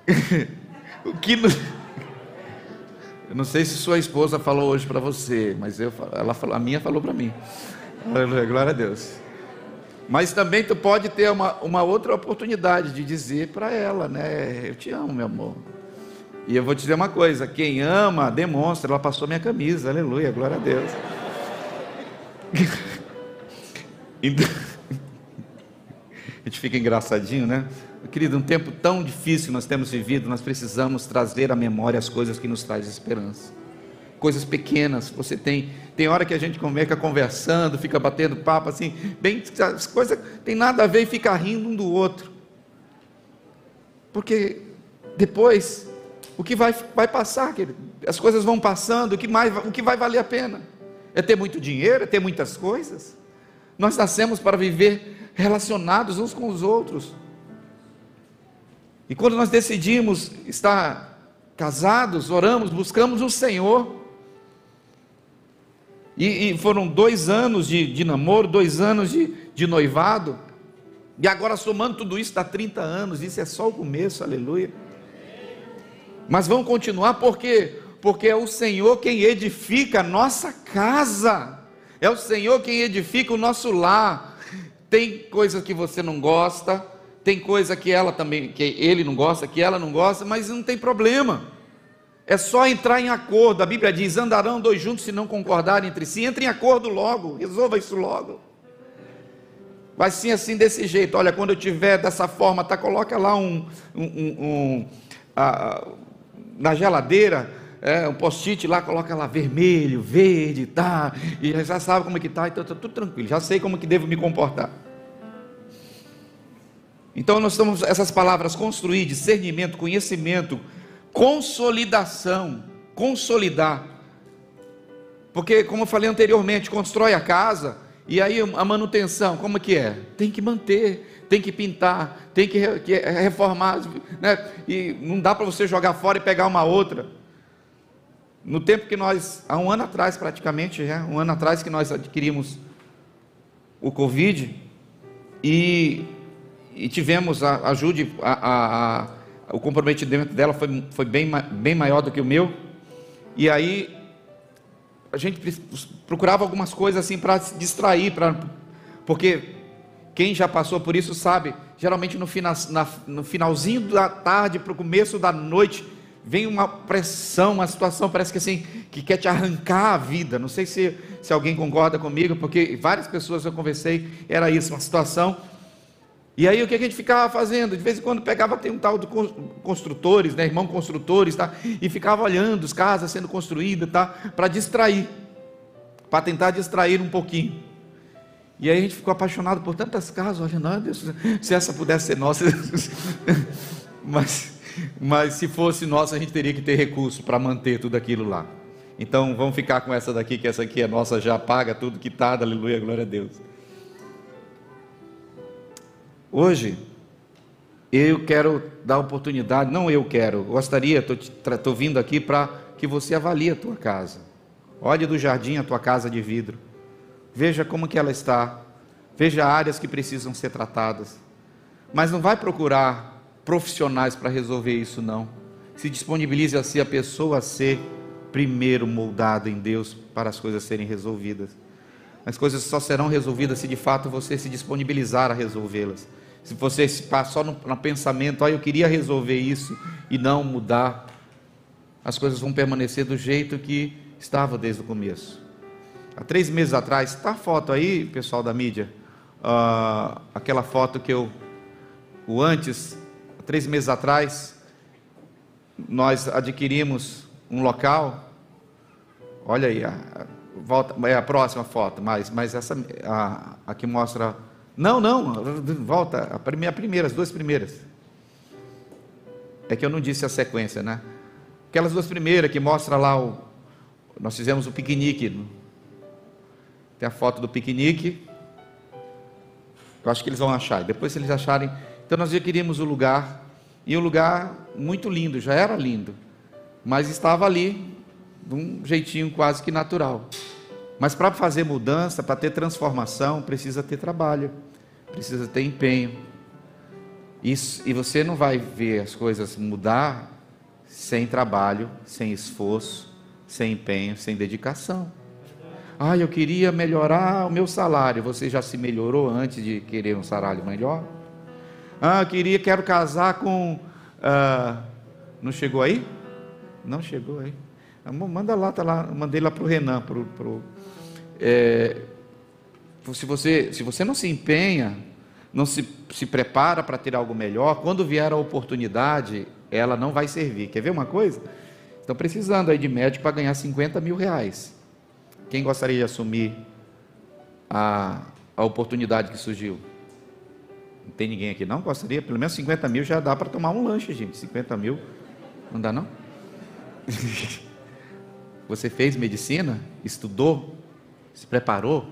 o que nos eu não sei se sua esposa falou hoje para você, mas eu, ela a minha falou para mim. Glória a Deus. Mas também tu pode ter uma, uma outra oportunidade de dizer para ela, né? Eu te amo, meu amor. E eu vou te dizer uma coisa: quem ama, demonstra. Ela passou minha camisa, aleluia, glória a Deus. então, a gente fica engraçadinho, né? Querido, um tempo tão difícil nós temos vivido, nós precisamos trazer à memória as coisas que nos trazem esperança. Coisas pequenas, você tem, tem hora que a gente fica conversando, fica batendo papo assim, bem, as coisas tem nada a ver e fica rindo um do outro. Porque depois o que vai, vai passar? As coisas vão passando, o que, mais, o que vai valer a pena? É ter muito dinheiro, é ter muitas coisas? Nós nascemos para viver relacionados uns com os outros. E quando nós decidimos estar casados, oramos, buscamos o Senhor. E, e foram dois anos de, de namoro, dois anos de, de noivado. E agora, somando tudo isso, dá 30 anos. Isso é só o começo, aleluia. Mas vamos continuar, por quê? Porque é o Senhor quem edifica a nossa casa. É o Senhor quem edifica o nosso lar. Tem coisas que você não gosta, tem coisa que ela também, que ele não gosta, que ela não gosta, mas não tem problema. É só entrar em acordo. A Bíblia diz: andarão dois juntos se não concordarem entre si. Entre em acordo logo, resolva isso logo. Vai sim assim desse jeito. Olha, quando eu tiver dessa forma, tá? Coloca lá um, um, um, um a, na geladeira, é, um post-it lá, coloca lá vermelho, verde, tá? E já sabe como é que tá, então tá tudo tranquilo. Já sei como que devo me comportar. Então nós estamos essas palavras construir, discernimento, conhecimento, consolidação, consolidar. Porque como eu falei anteriormente, constrói a casa E aí a manutenção, como que é? Tem que manter, tem que pintar, tem que, reformar, né? E não dá para você jogar fora e pegar uma outra. No tempo que nós, há um ano atrás praticamente, já, um ano atrás que nós adquirimos o Covid e, e tivemos, a, ajude, a, a, o comprometimento dela foi, foi bem, bem maior do que o meu. E aí a gente procurava algumas coisas assim para se distrair, pra, porque quem já passou por isso sabe, geralmente no, na, no finalzinho da tarde para o começo da noite, vem uma pressão, uma situação parece que assim, que quer te arrancar a vida. Não sei se, se alguém concorda comigo, porque várias pessoas eu conversei, era isso, uma situação e aí o que a gente ficava fazendo? De vez em quando pegava, tem um tal de construtores, né, irmão construtores, tá? E ficava olhando as casas sendo construídas, tá? Para distrair, para tentar distrair um pouquinho. E aí a gente ficou apaixonado por tantas casas, olhando, ah, Deus, se essa pudesse ser nossa, mas, mas se fosse nossa, a gente teria que ter recurso para manter tudo aquilo lá. Então vamos ficar com essa daqui, que essa aqui é nossa, já paga tudo quitado, aleluia, glória a Deus. Hoje, eu quero dar oportunidade, não eu quero, gostaria, estou vindo aqui para que você avalie a tua casa. Olhe do jardim a tua casa de vidro. Veja como que ela está. Veja áreas que precisam ser tratadas. Mas não vai procurar profissionais para resolver isso, não. Se disponibilize a ser a pessoa a ser primeiro moldada em Deus para as coisas serem resolvidas. As coisas só serão resolvidas se de fato você se disponibilizar a resolvê-las se você passar só no, no pensamento, ah, eu queria resolver isso e não mudar, as coisas vão permanecer do jeito que estava desde o começo. Há três meses atrás, está a foto aí, pessoal da mídia? Uh, aquela foto que eu, o antes, três meses atrás, nós adquirimos um local. Olha aí, a, volta, é a próxima foto, mas, mas essa a, a que mostra não, não, volta, a primeira, a primeira, as duas primeiras. É que eu não disse a sequência, né? Aquelas duas primeiras que mostra lá o. Nós fizemos o piquenique. Tem a foto do piquenique. Eu acho que eles vão achar. Depois, se eles acharem. Então, nós já queríamos o lugar. E um lugar muito lindo, já era lindo. Mas estava ali, de um jeitinho quase que natural. Mas para fazer mudança, para ter transformação, precisa ter trabalho, precisa ter empenho. Isso, e você não vai ver as coisas mudar sem trabalho, sem esforço, sem empenho, sem dedicação. Ah, eu queria melhorar o meu salário. Você já se melhorou antes de querer um salário melhor? Ah, eu queria, quero casar com. Ah, não chegou aí? Não chegou aí. Manda lá, tá lá. Mandei lá para o Renan, para o é, se, você, se você não se empenha, não se, se prepara para ter algo melhor, quando vier a oportunidade, ela não vai servir. Quer ver uma coisa? Estão precisando aí de médico para ganhar 50 mil reais. Quem gostaria de assumir a, a oportunidade que surgiu? Não tem ninguém aqui não? Gostaria? Pelo menos 50 mil já dá para tomar um lanche, gente. 50 mil, não dá não? Você fez medicina? Estudou? Se preparou?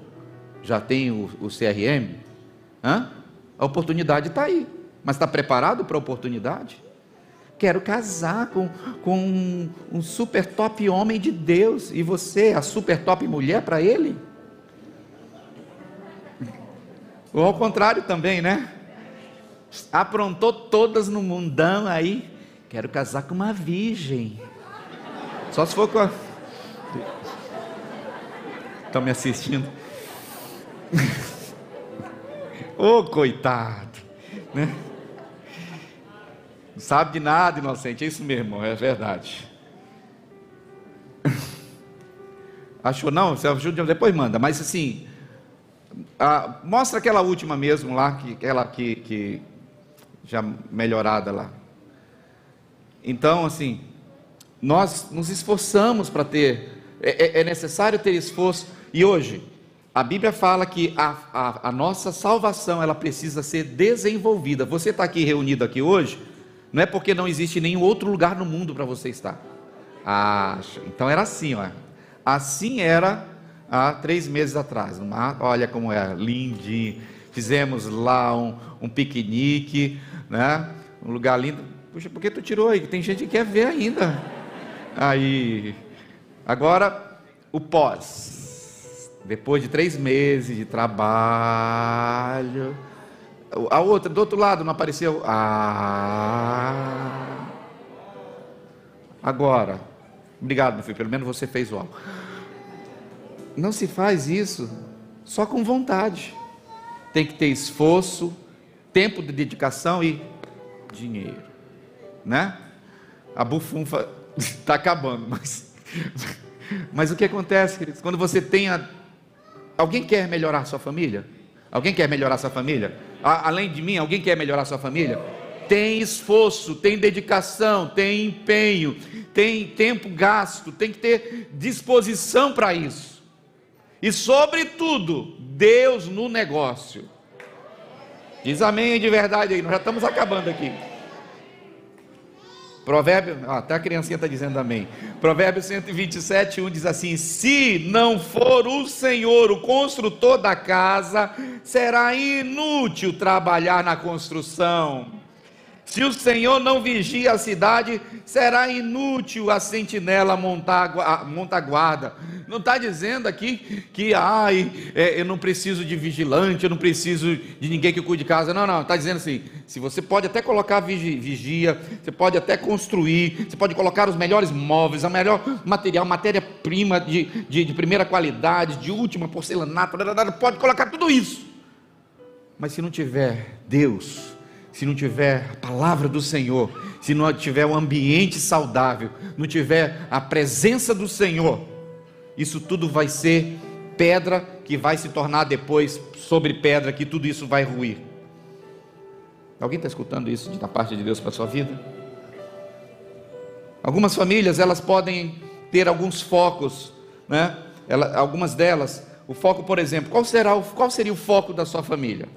Já tem o, o CRM? Hã? A oportunidade está aí. Mas está preparado para a oportunidade? Quero casar com, com um, um super top homem de Deus. E você, a super top mulher para ele? Ou ao contrário também, né? Aprontou todas no mundão aí. Quero casar com uma virgem. Só se for com a estão me assistindo. Ô oh, coitado, né? Não sabe de nada, inocente, é isso mesmo, é verdade. Achou não? Você ajuda, depois manda, mas assim, a, mostra aquela última mesmo lá, que, aquela que, que já melhorada lá. Então, assim, nós nos esforçamos para ter, é, é, é necessário ter esforço e hoje, a Bíblia fala que a, a, a nossa salvação ela precisa ser desenvolvida. Você está aqui reunido aqui hoje, não é porque não existe nenhum outro lugar no mundo para você estar. Ah, então era assim, ó. Assim era há três meses atrás. Numa, olha como é, lindinho. Fizemos lá um, um piquenique, né? Um lugar lindo. Puxa, por que tu tirou aí? Tem gente que quer ver ainda. Aí, agora, o pós. Depois de três meses de trabalho. A outra, do outro lado, não apareceu. Ah. Agora, obrigado, meu filho, pelo menos você fez o algo. Não se faz isso só com vontade. Tem que ter esforço, tempo de dedicação e dinheiro, né? A bufunfa está acabando, mas, mas o que acontece, queridos? Quando você tem a... alguém quer melhorar sua família? Alguém quer melhorar sua família? A, além de mim, alguém quer melhorar sua família? Tem esforço, tem dedicação, tem empenho, tem tempo gasto, tem que ter disposição para isso. E sobretudo, Deus no negócio. Diz amém de verdade aí, nós já estamos acabando aqui. Provérbio, até a criancinha está dizendo amém. Provérbio 127, 1 diz assim: Se não for o Senhor o construtor da casa, será inútil trabalhar na construção. Se o Senhor não vigia a cidade, será inútil a sentinela montar, montar guarda. Não está dizendo aqui que ai, é, eu não preciso de vigilante, eu não preciso de ninguém que cuide de casa. Não, não. Está dizendo assim: se você pode até colocar vigia, você pode até construir, você pode colocar os melhores móveis, o melhor material, matéria-prima de, de, de primeira qualidade, de última porcelanato, pode colocar tudo isso. Mas se não tiver Deus, se não tiver a palavra do Senhor, se não tiver um ambiente saudável, não tiver a presença do Senhor, isso tudo vai ser pedra que vai se tornar depois sobre pedra, que tudo isso vai ruir. Alguém está escutando isso da parte de Deus para a sua vida? Algumas famílias elas podem ter alguns focos, né? Ela, algumas delas, o foco, por exemplo, qual será o, qual seria o foco da sua família?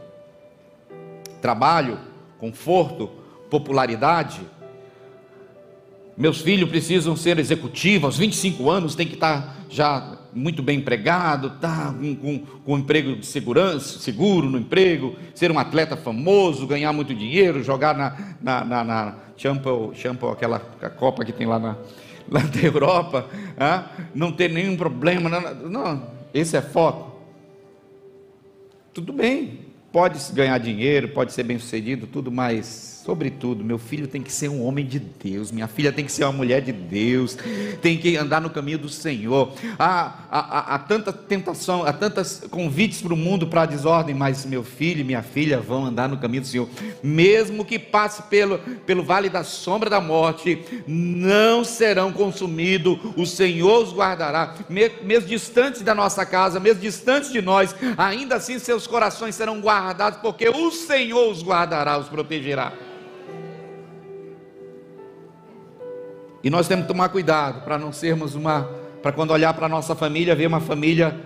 Trabalho, conforto, popularidade. Meus filhos precisam ser executivos, aos 25 anos tem que estar já muito bem empregado, tá com, com, com emprego de segurança, seguro no emprego, ser um atleta famoso, ganhar muito dinheiro, jogar na, na, na, na Champions, Champions, aquela Copa que tem lá na, lá Europa, ah, não ter nenhum problema, não, não, esse é foco. Tudo bem, pode ganhar dinheiro, pode ser bem sucedido, tudo, mas Sobretudo, meu filho tem que ser um homem de Deus, minha filha tem que ser uma mulher de Deus, tem que andar no caminho do Senhor. Há, há, há tanta tentação, há tantos convites para o mundo para a desordem, mas meu filho e minha filha vão andar no caminho do Senhor, mesmo que passe pelo, pelo vale da sombra da morte, não serão consumidos, o Senhor os guardará, mesmo distantes da nossa casa, mesmo distantes de nós, ainda assim seus corações serão guardados, porque o Senhor os guardará, os protegerá. E nós temos que tomar cuidado para não sermos uma, para quando olhar para a nossa família, ver uma família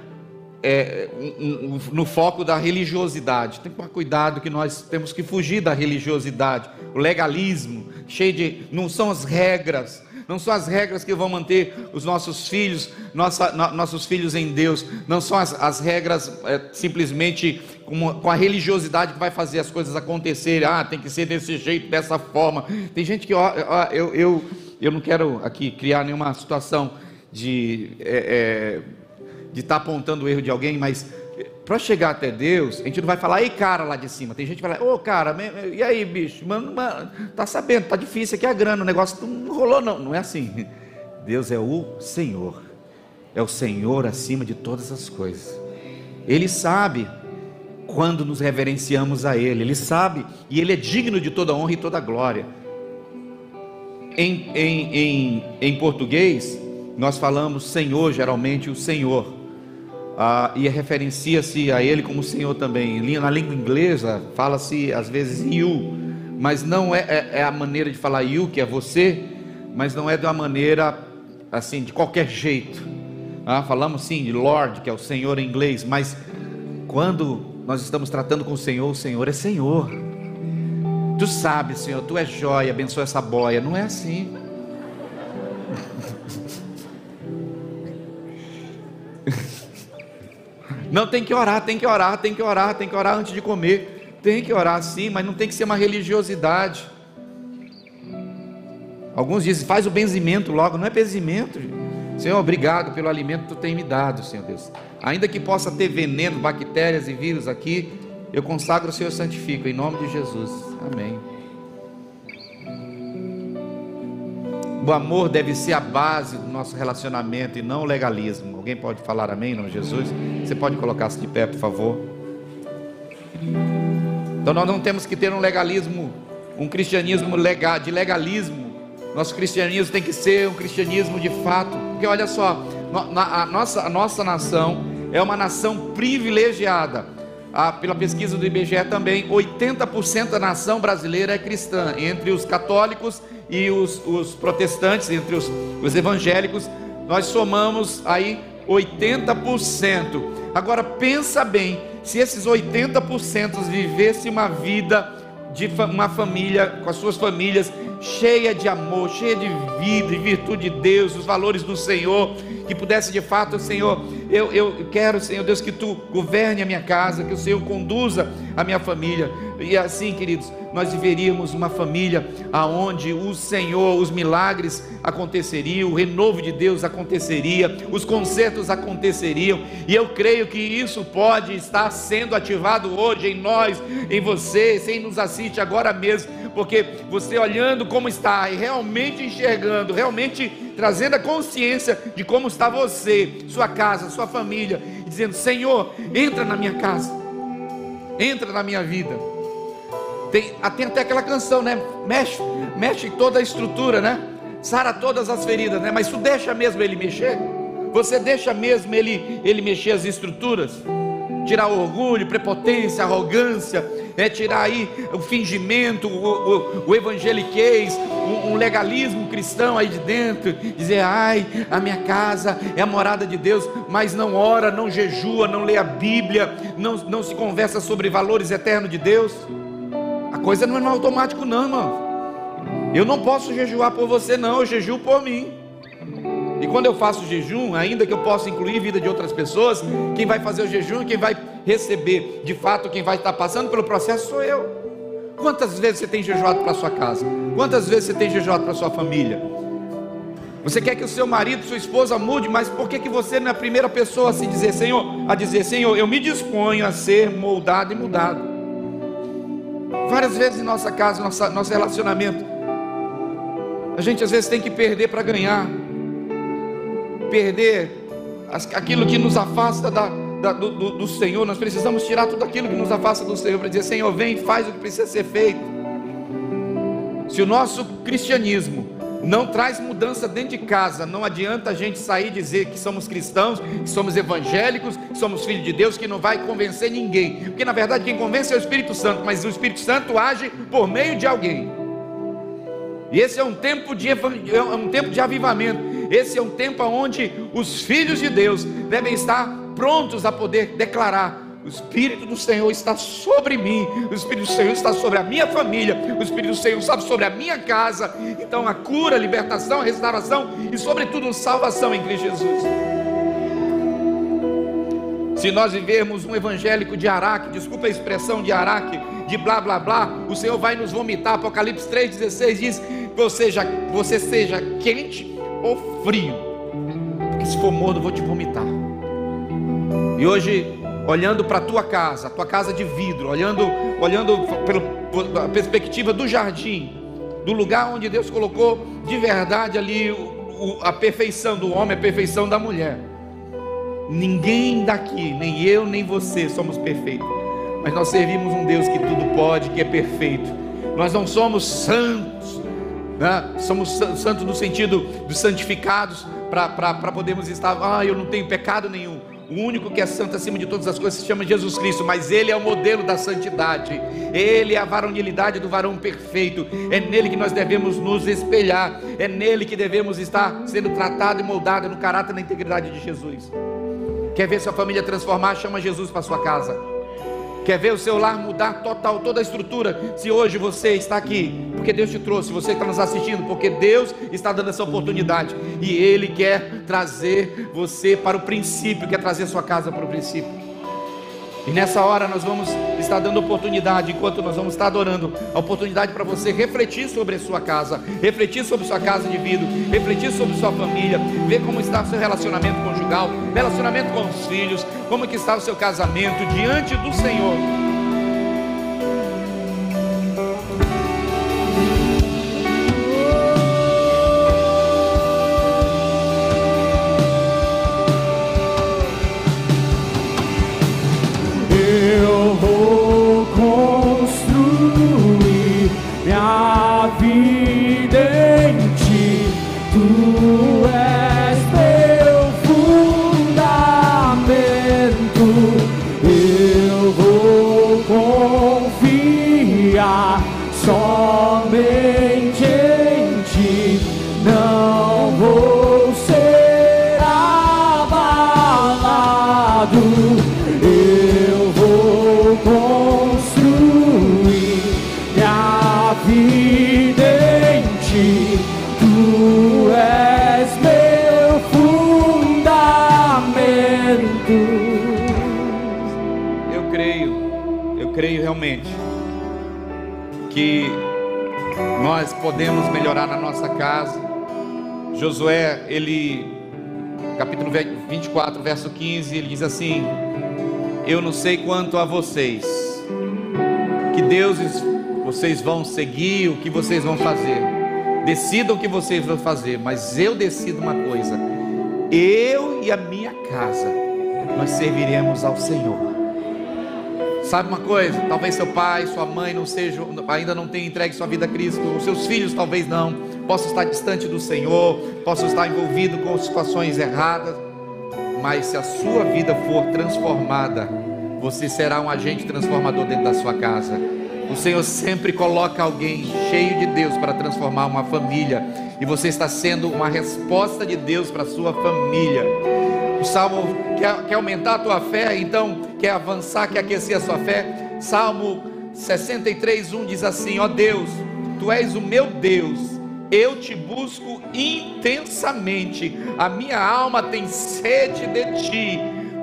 é, um, um, no foco da religiosidade. Tem que tomar cuidado que nós temos que fugir da religiosidade, o legalismo, cheio de. não são as regras, não são as regras que vão manter os nossos filhos, nossa, no, nossos filhos em Deus, não são as, as regras é, simplesmente com, com, a religiosidade que vai fazer as coisas acontecerem, ah, tem que ser desse jeito, dessa forma. Tem gente que, ó, ó eu, eu eu não quero aqui criar nenhuma situação de é, é, de estar tá apontando o erro de alguém, mas para chegar até Deus, a gente não vai falar, ei cara lá de cima. Tem gente que fala, ô oh, cara, e aí bicho, mano, mano, tá sabendo, tá difícil aqui a grana, o negócio não rolou não. Não é assim. Deus é o Senhor, é o Senhor acima de todas as coisas. Ele sabe quando nos reverenciamos a Ele, Ele sabe e Ele é digno de toda honra e toda glória em, em, em, em português, nós falamos Senhor, geralmente o Senhor, ah, e referencia-se a Ele como Senhor também. Na língua inglesa, fala-se às vezes you, mas não é, é, é, a maneira de falar you, que é você, mas não é de uma maneira assim, de qualquer jeito. Ah, falamos sim de Lord, que é o Senhor em inglês, mas quando nós estamos tratando com o Senhor, o Senhor é Senhor. Tu sabes, Senhor, tu és joia, abençoa essa boia. Não é assim. Não tem que orar, tem que orar, tem que orar, tem que orar antes de comer. Tem que orar sim, mas não tem que ser uma religiosidade. Alguns dizem, faz o benzimento logo, não é benzimento. Senhor, obrigado pelo alimento que tu tem me dado, Senhor Deus. Ainda que possa ter veneno, bactérias e vírus aqui, eu consagro o Senhor santifico, em nome de Jesus. Amém. O amor deve ser a base do nosso relacionamento e não o legalismo. Alguém pode falar amém, não Jesus? Você pode colocar-se de pé, por favor. Então nós não temos que ter um legalismo, um cristianismo de legalismo. Nosso cristianismo tem que ser um cristianismo de fato. Porque olha só, a nossa, a nossa nação é uma nação privilegiada. Ah, pela pesquisa do IBGE também, 80% da nação brasileira é cristã, entre os católicos e os, os protestantes, entre os, os evangélicos, nós somamos aí 80%. Agora pensa bem, se esses 80% vivessem uma vida de uma família, com as suas famílias, cheia de amor, cheia de vida e virtude de Deus, os valores do Senhor, que pudesse de fato, Senhor, eu, eu quero, Senhor Deus, que tu governe a minha casa, que o Senhor conduza a minha família. E assim, queridos, nós viveríamos uma família aonde o Senhor, os milagres aconteceriam, o renovo de Deus aconteceria, os concertos aconteceriam, e eu creio que isso pode estar sendo ativado hoje em nós, em você, quem nos assiste agora mesmo, porque você olhando como está e realmente enxergando, realmente trazendo a consciência de como está você, sua casa, sua família, dizendo: Senhor, entra na minha casa, entra na minha vida. Tem, ah, tem até aquela canção, né? Mexe, mexe toda a estrutura, né? Sara todas as feridas, né? Mas tu deixa mesmo ele mexer? Você deixa mesmo ele, ele mexer as estruturas? Tirar o orgulho, prepotência, arrogância, é tirar aí o fingimento, o, o, o evangeliquez, um, um, legalismo cristão aí de dentro, dizer, ai, a minha casa é a morada de Deus, mas não ora, não jejua, não lê a Bíblia, não, não se conversa sobre valores eternos de Deus. Coisa não é no automático, não, irmão. Eu não posso jejuar por você, não, eu jejuo por mim. E quando eu faço jejum, ainda que eu possa incluir vida de outras pessoas, quem vai fazer o jejum, quem vai receber, de fato, quem vai estar passando pelo processo sou eu. Quantas vezes você tem jejuado para sua casa? Quantas vezes você tem jejuado para sua família? Você quer que o seu marido, sua esposa mude, mas por que, que você não é a primeira pessoa a se dizer, Senhor, a dizer, Senhor, eu me disponho a ser moldado e mudado? Várias vezes em nossa casa, nossa, nosso relacionamento, a gente às vezes tem que perder para ganhar perder aquilo que nos afasta da, da, do, do, do, Senhor, nós precisamos tirar tudo aquilo que nos afasta do Senhor para dizer: Senhor, vem, faz o que precisa ser feito. Se o nosso cristianismo não traz mudança dentro de casa, não adianta a gente sair e dizer que somos cristãos, que somos evangélicos, que somos filhos de Deus, que não vai convencer ninguém, porque na verdade quem convence é o Espírito Santo, mas o Espírito Santo age por meio de alguém. E esse é um tempo de, é um tempo de avivamento. Esse é um tempo onde os filhos de Deus devem estar prontos a poder declarar: o Espírito do Senhor está sobre mim, o Espírito do Senhor está sobre a minha família, o Espírito do Senhor está sobre a minha casa. Então, a cura, a libertação, a restauração e, sobretudo, salvação em Cristo Jesus. Se nós vivermos um evangélico de Araque, desculpa a expressão de Araque, de blá blá blá, o Senhor vai nos vomitar. Apocalipse 3,16 diz: você seja, você seja quente ou frio, porque se for morno, vou te vomitar. E hoje, olhando para a tua casa, a tua casa de vidro, olhando, olhando pela perspectiva do jardim, do lugar onde Deus colocou de verdade ali a perfeição do homem, a perfeição da mulher. Ninguém daqui, nem eu, nem você somos perfeitos. Mas nós servimos um Deus que tudo pode, que é perfeito. Nós não somos santos, né? somos santos no sentido dos santificados, para podermos estar, ah, eu não tenho pecado nenhum. O único que é santo acima de todas as coisas se chama Jesus Cristo, mas Ele é o modelo da santidade, Ele é a varonilidade do varão perfeito, é nele que nós devemos nos espelhar, é nele que devemos estar sendo tratado e moldado no caráter e na integridade de Jesus. Quer ver sua família transformar? Chama Jesus para sua casa. Quer ver o seu lar mudar total, toda a estrutura? Se hoje você está aqui, porque Deus te trouxe, você está nos assistindo, porque Deus está dando essa oportunidade e Ele quer trazer você para o princípio, quer trazer sua casa para o princípio. E nessa hora nós vamos estar dando oportunidade, enquanto nós vamos estar adorando, a oportunidade para você refletir sobre a sua casa, refletir sobre sua casa de vida, refletir sobre sua família, ver como está o seu relacionamento conjugal, relacionamento com os filhos, como que está o seu casamento diante do Senhor. Melhorar na nossa casa. Josué, ele, capítulo 24, verso 15, ele diz assim: Eu não sei quanto a vocês, que deuses vocês vão seguir, o que vocês vão fazer, decidam o que vocês vão fazer, mas eu decido uma coisa: eu e a minha casa, nós serviremos ao Senhor. Sabe uma coisa? Talvez seu pai, sua mãe não sejam, ainda não tenham entregue sua vida a Cristo, os seus filhos talvez não, possam estar distante do Senhor, possam estar envolvidos com situações erradas, mas se a sua vida for transformada, você será um agente transformador dentro da sua casa. O Senhor sempre coloca alguém cheio de Deus para transformar uma família, e você está sendo uma resposta de Deus para a sua família. Salmo quer, quer aumentar a tua fé, então quer avançar, quer aquecer a sua fé. Salmo 63, 1 diz assim: Ó oh Deus, tu és o meu Deus, eu te busco intensamente, a minha alma tem sede de ti,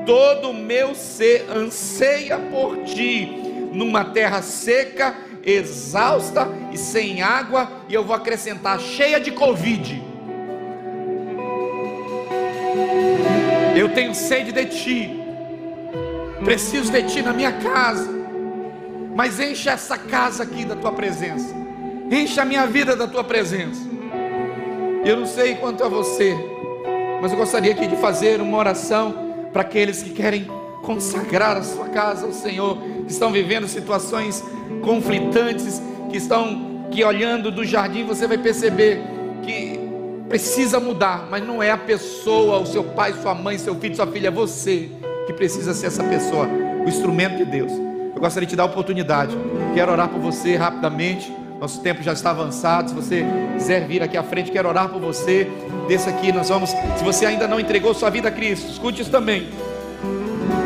todo o meu ser anseia por ti, numa terra seca, exausta e sem água, e eu vou acrescentar cheia de Covid. Eu tenho sede de ti, preciso de ti na minha casa, mas enche essa casa aqui da tua presença, enche a minha vida da tua presença. Eu não sei quanto a você, mas eu gostaria aqui de fazer uma oração para aqueles que querem consagrar a sua casa ao Senhor, que estão vivendo situações conflitantes, que estão que olhando do jardim você vai perceber precisa mudar, mas não é a pessoa, o seu pai, sua mãe, seu filho, sua filha, é você que precisa ser essa pessoa, o instrumento de Deus. Eu gostaria de te dar a oportunidade. Quero orar por você rapidamente. Nosso tempo já está avançado. Se você quiser vir aqui à frente, quero orar por você. Desça aqui, nós vamos. Se você ainda não entregou sua vida a Cristo, escute isso também.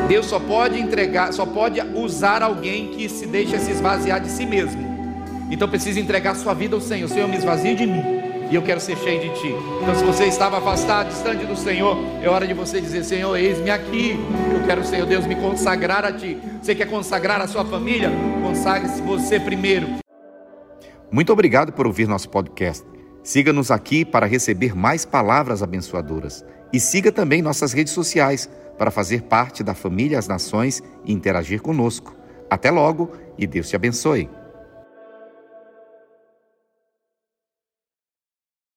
Deus só pode entregar, só pode usar alguém que se deixa se esvaziar de si mesmo. Então precisa entregar sua vida ao Senhor. Senhor, me esvazie de mim e eu quero ser cheio de ti. Então, se você estava afastado, distante do Senhor, é hora de você dizer: Senhor, eis-me aqui. Eu quero, Senhor Deus, me consagrar a ti. Você quer consagrar a sua família? Consagre-se você primeiro. Muito obrigado por ouvir nosso podcast. Siga-nos aqui para receber mais palavras abençoadoras. E siga também nossas redes sociais para fazer parte da família As Nações e interagir conosco. Até logo e Deus te abençoe.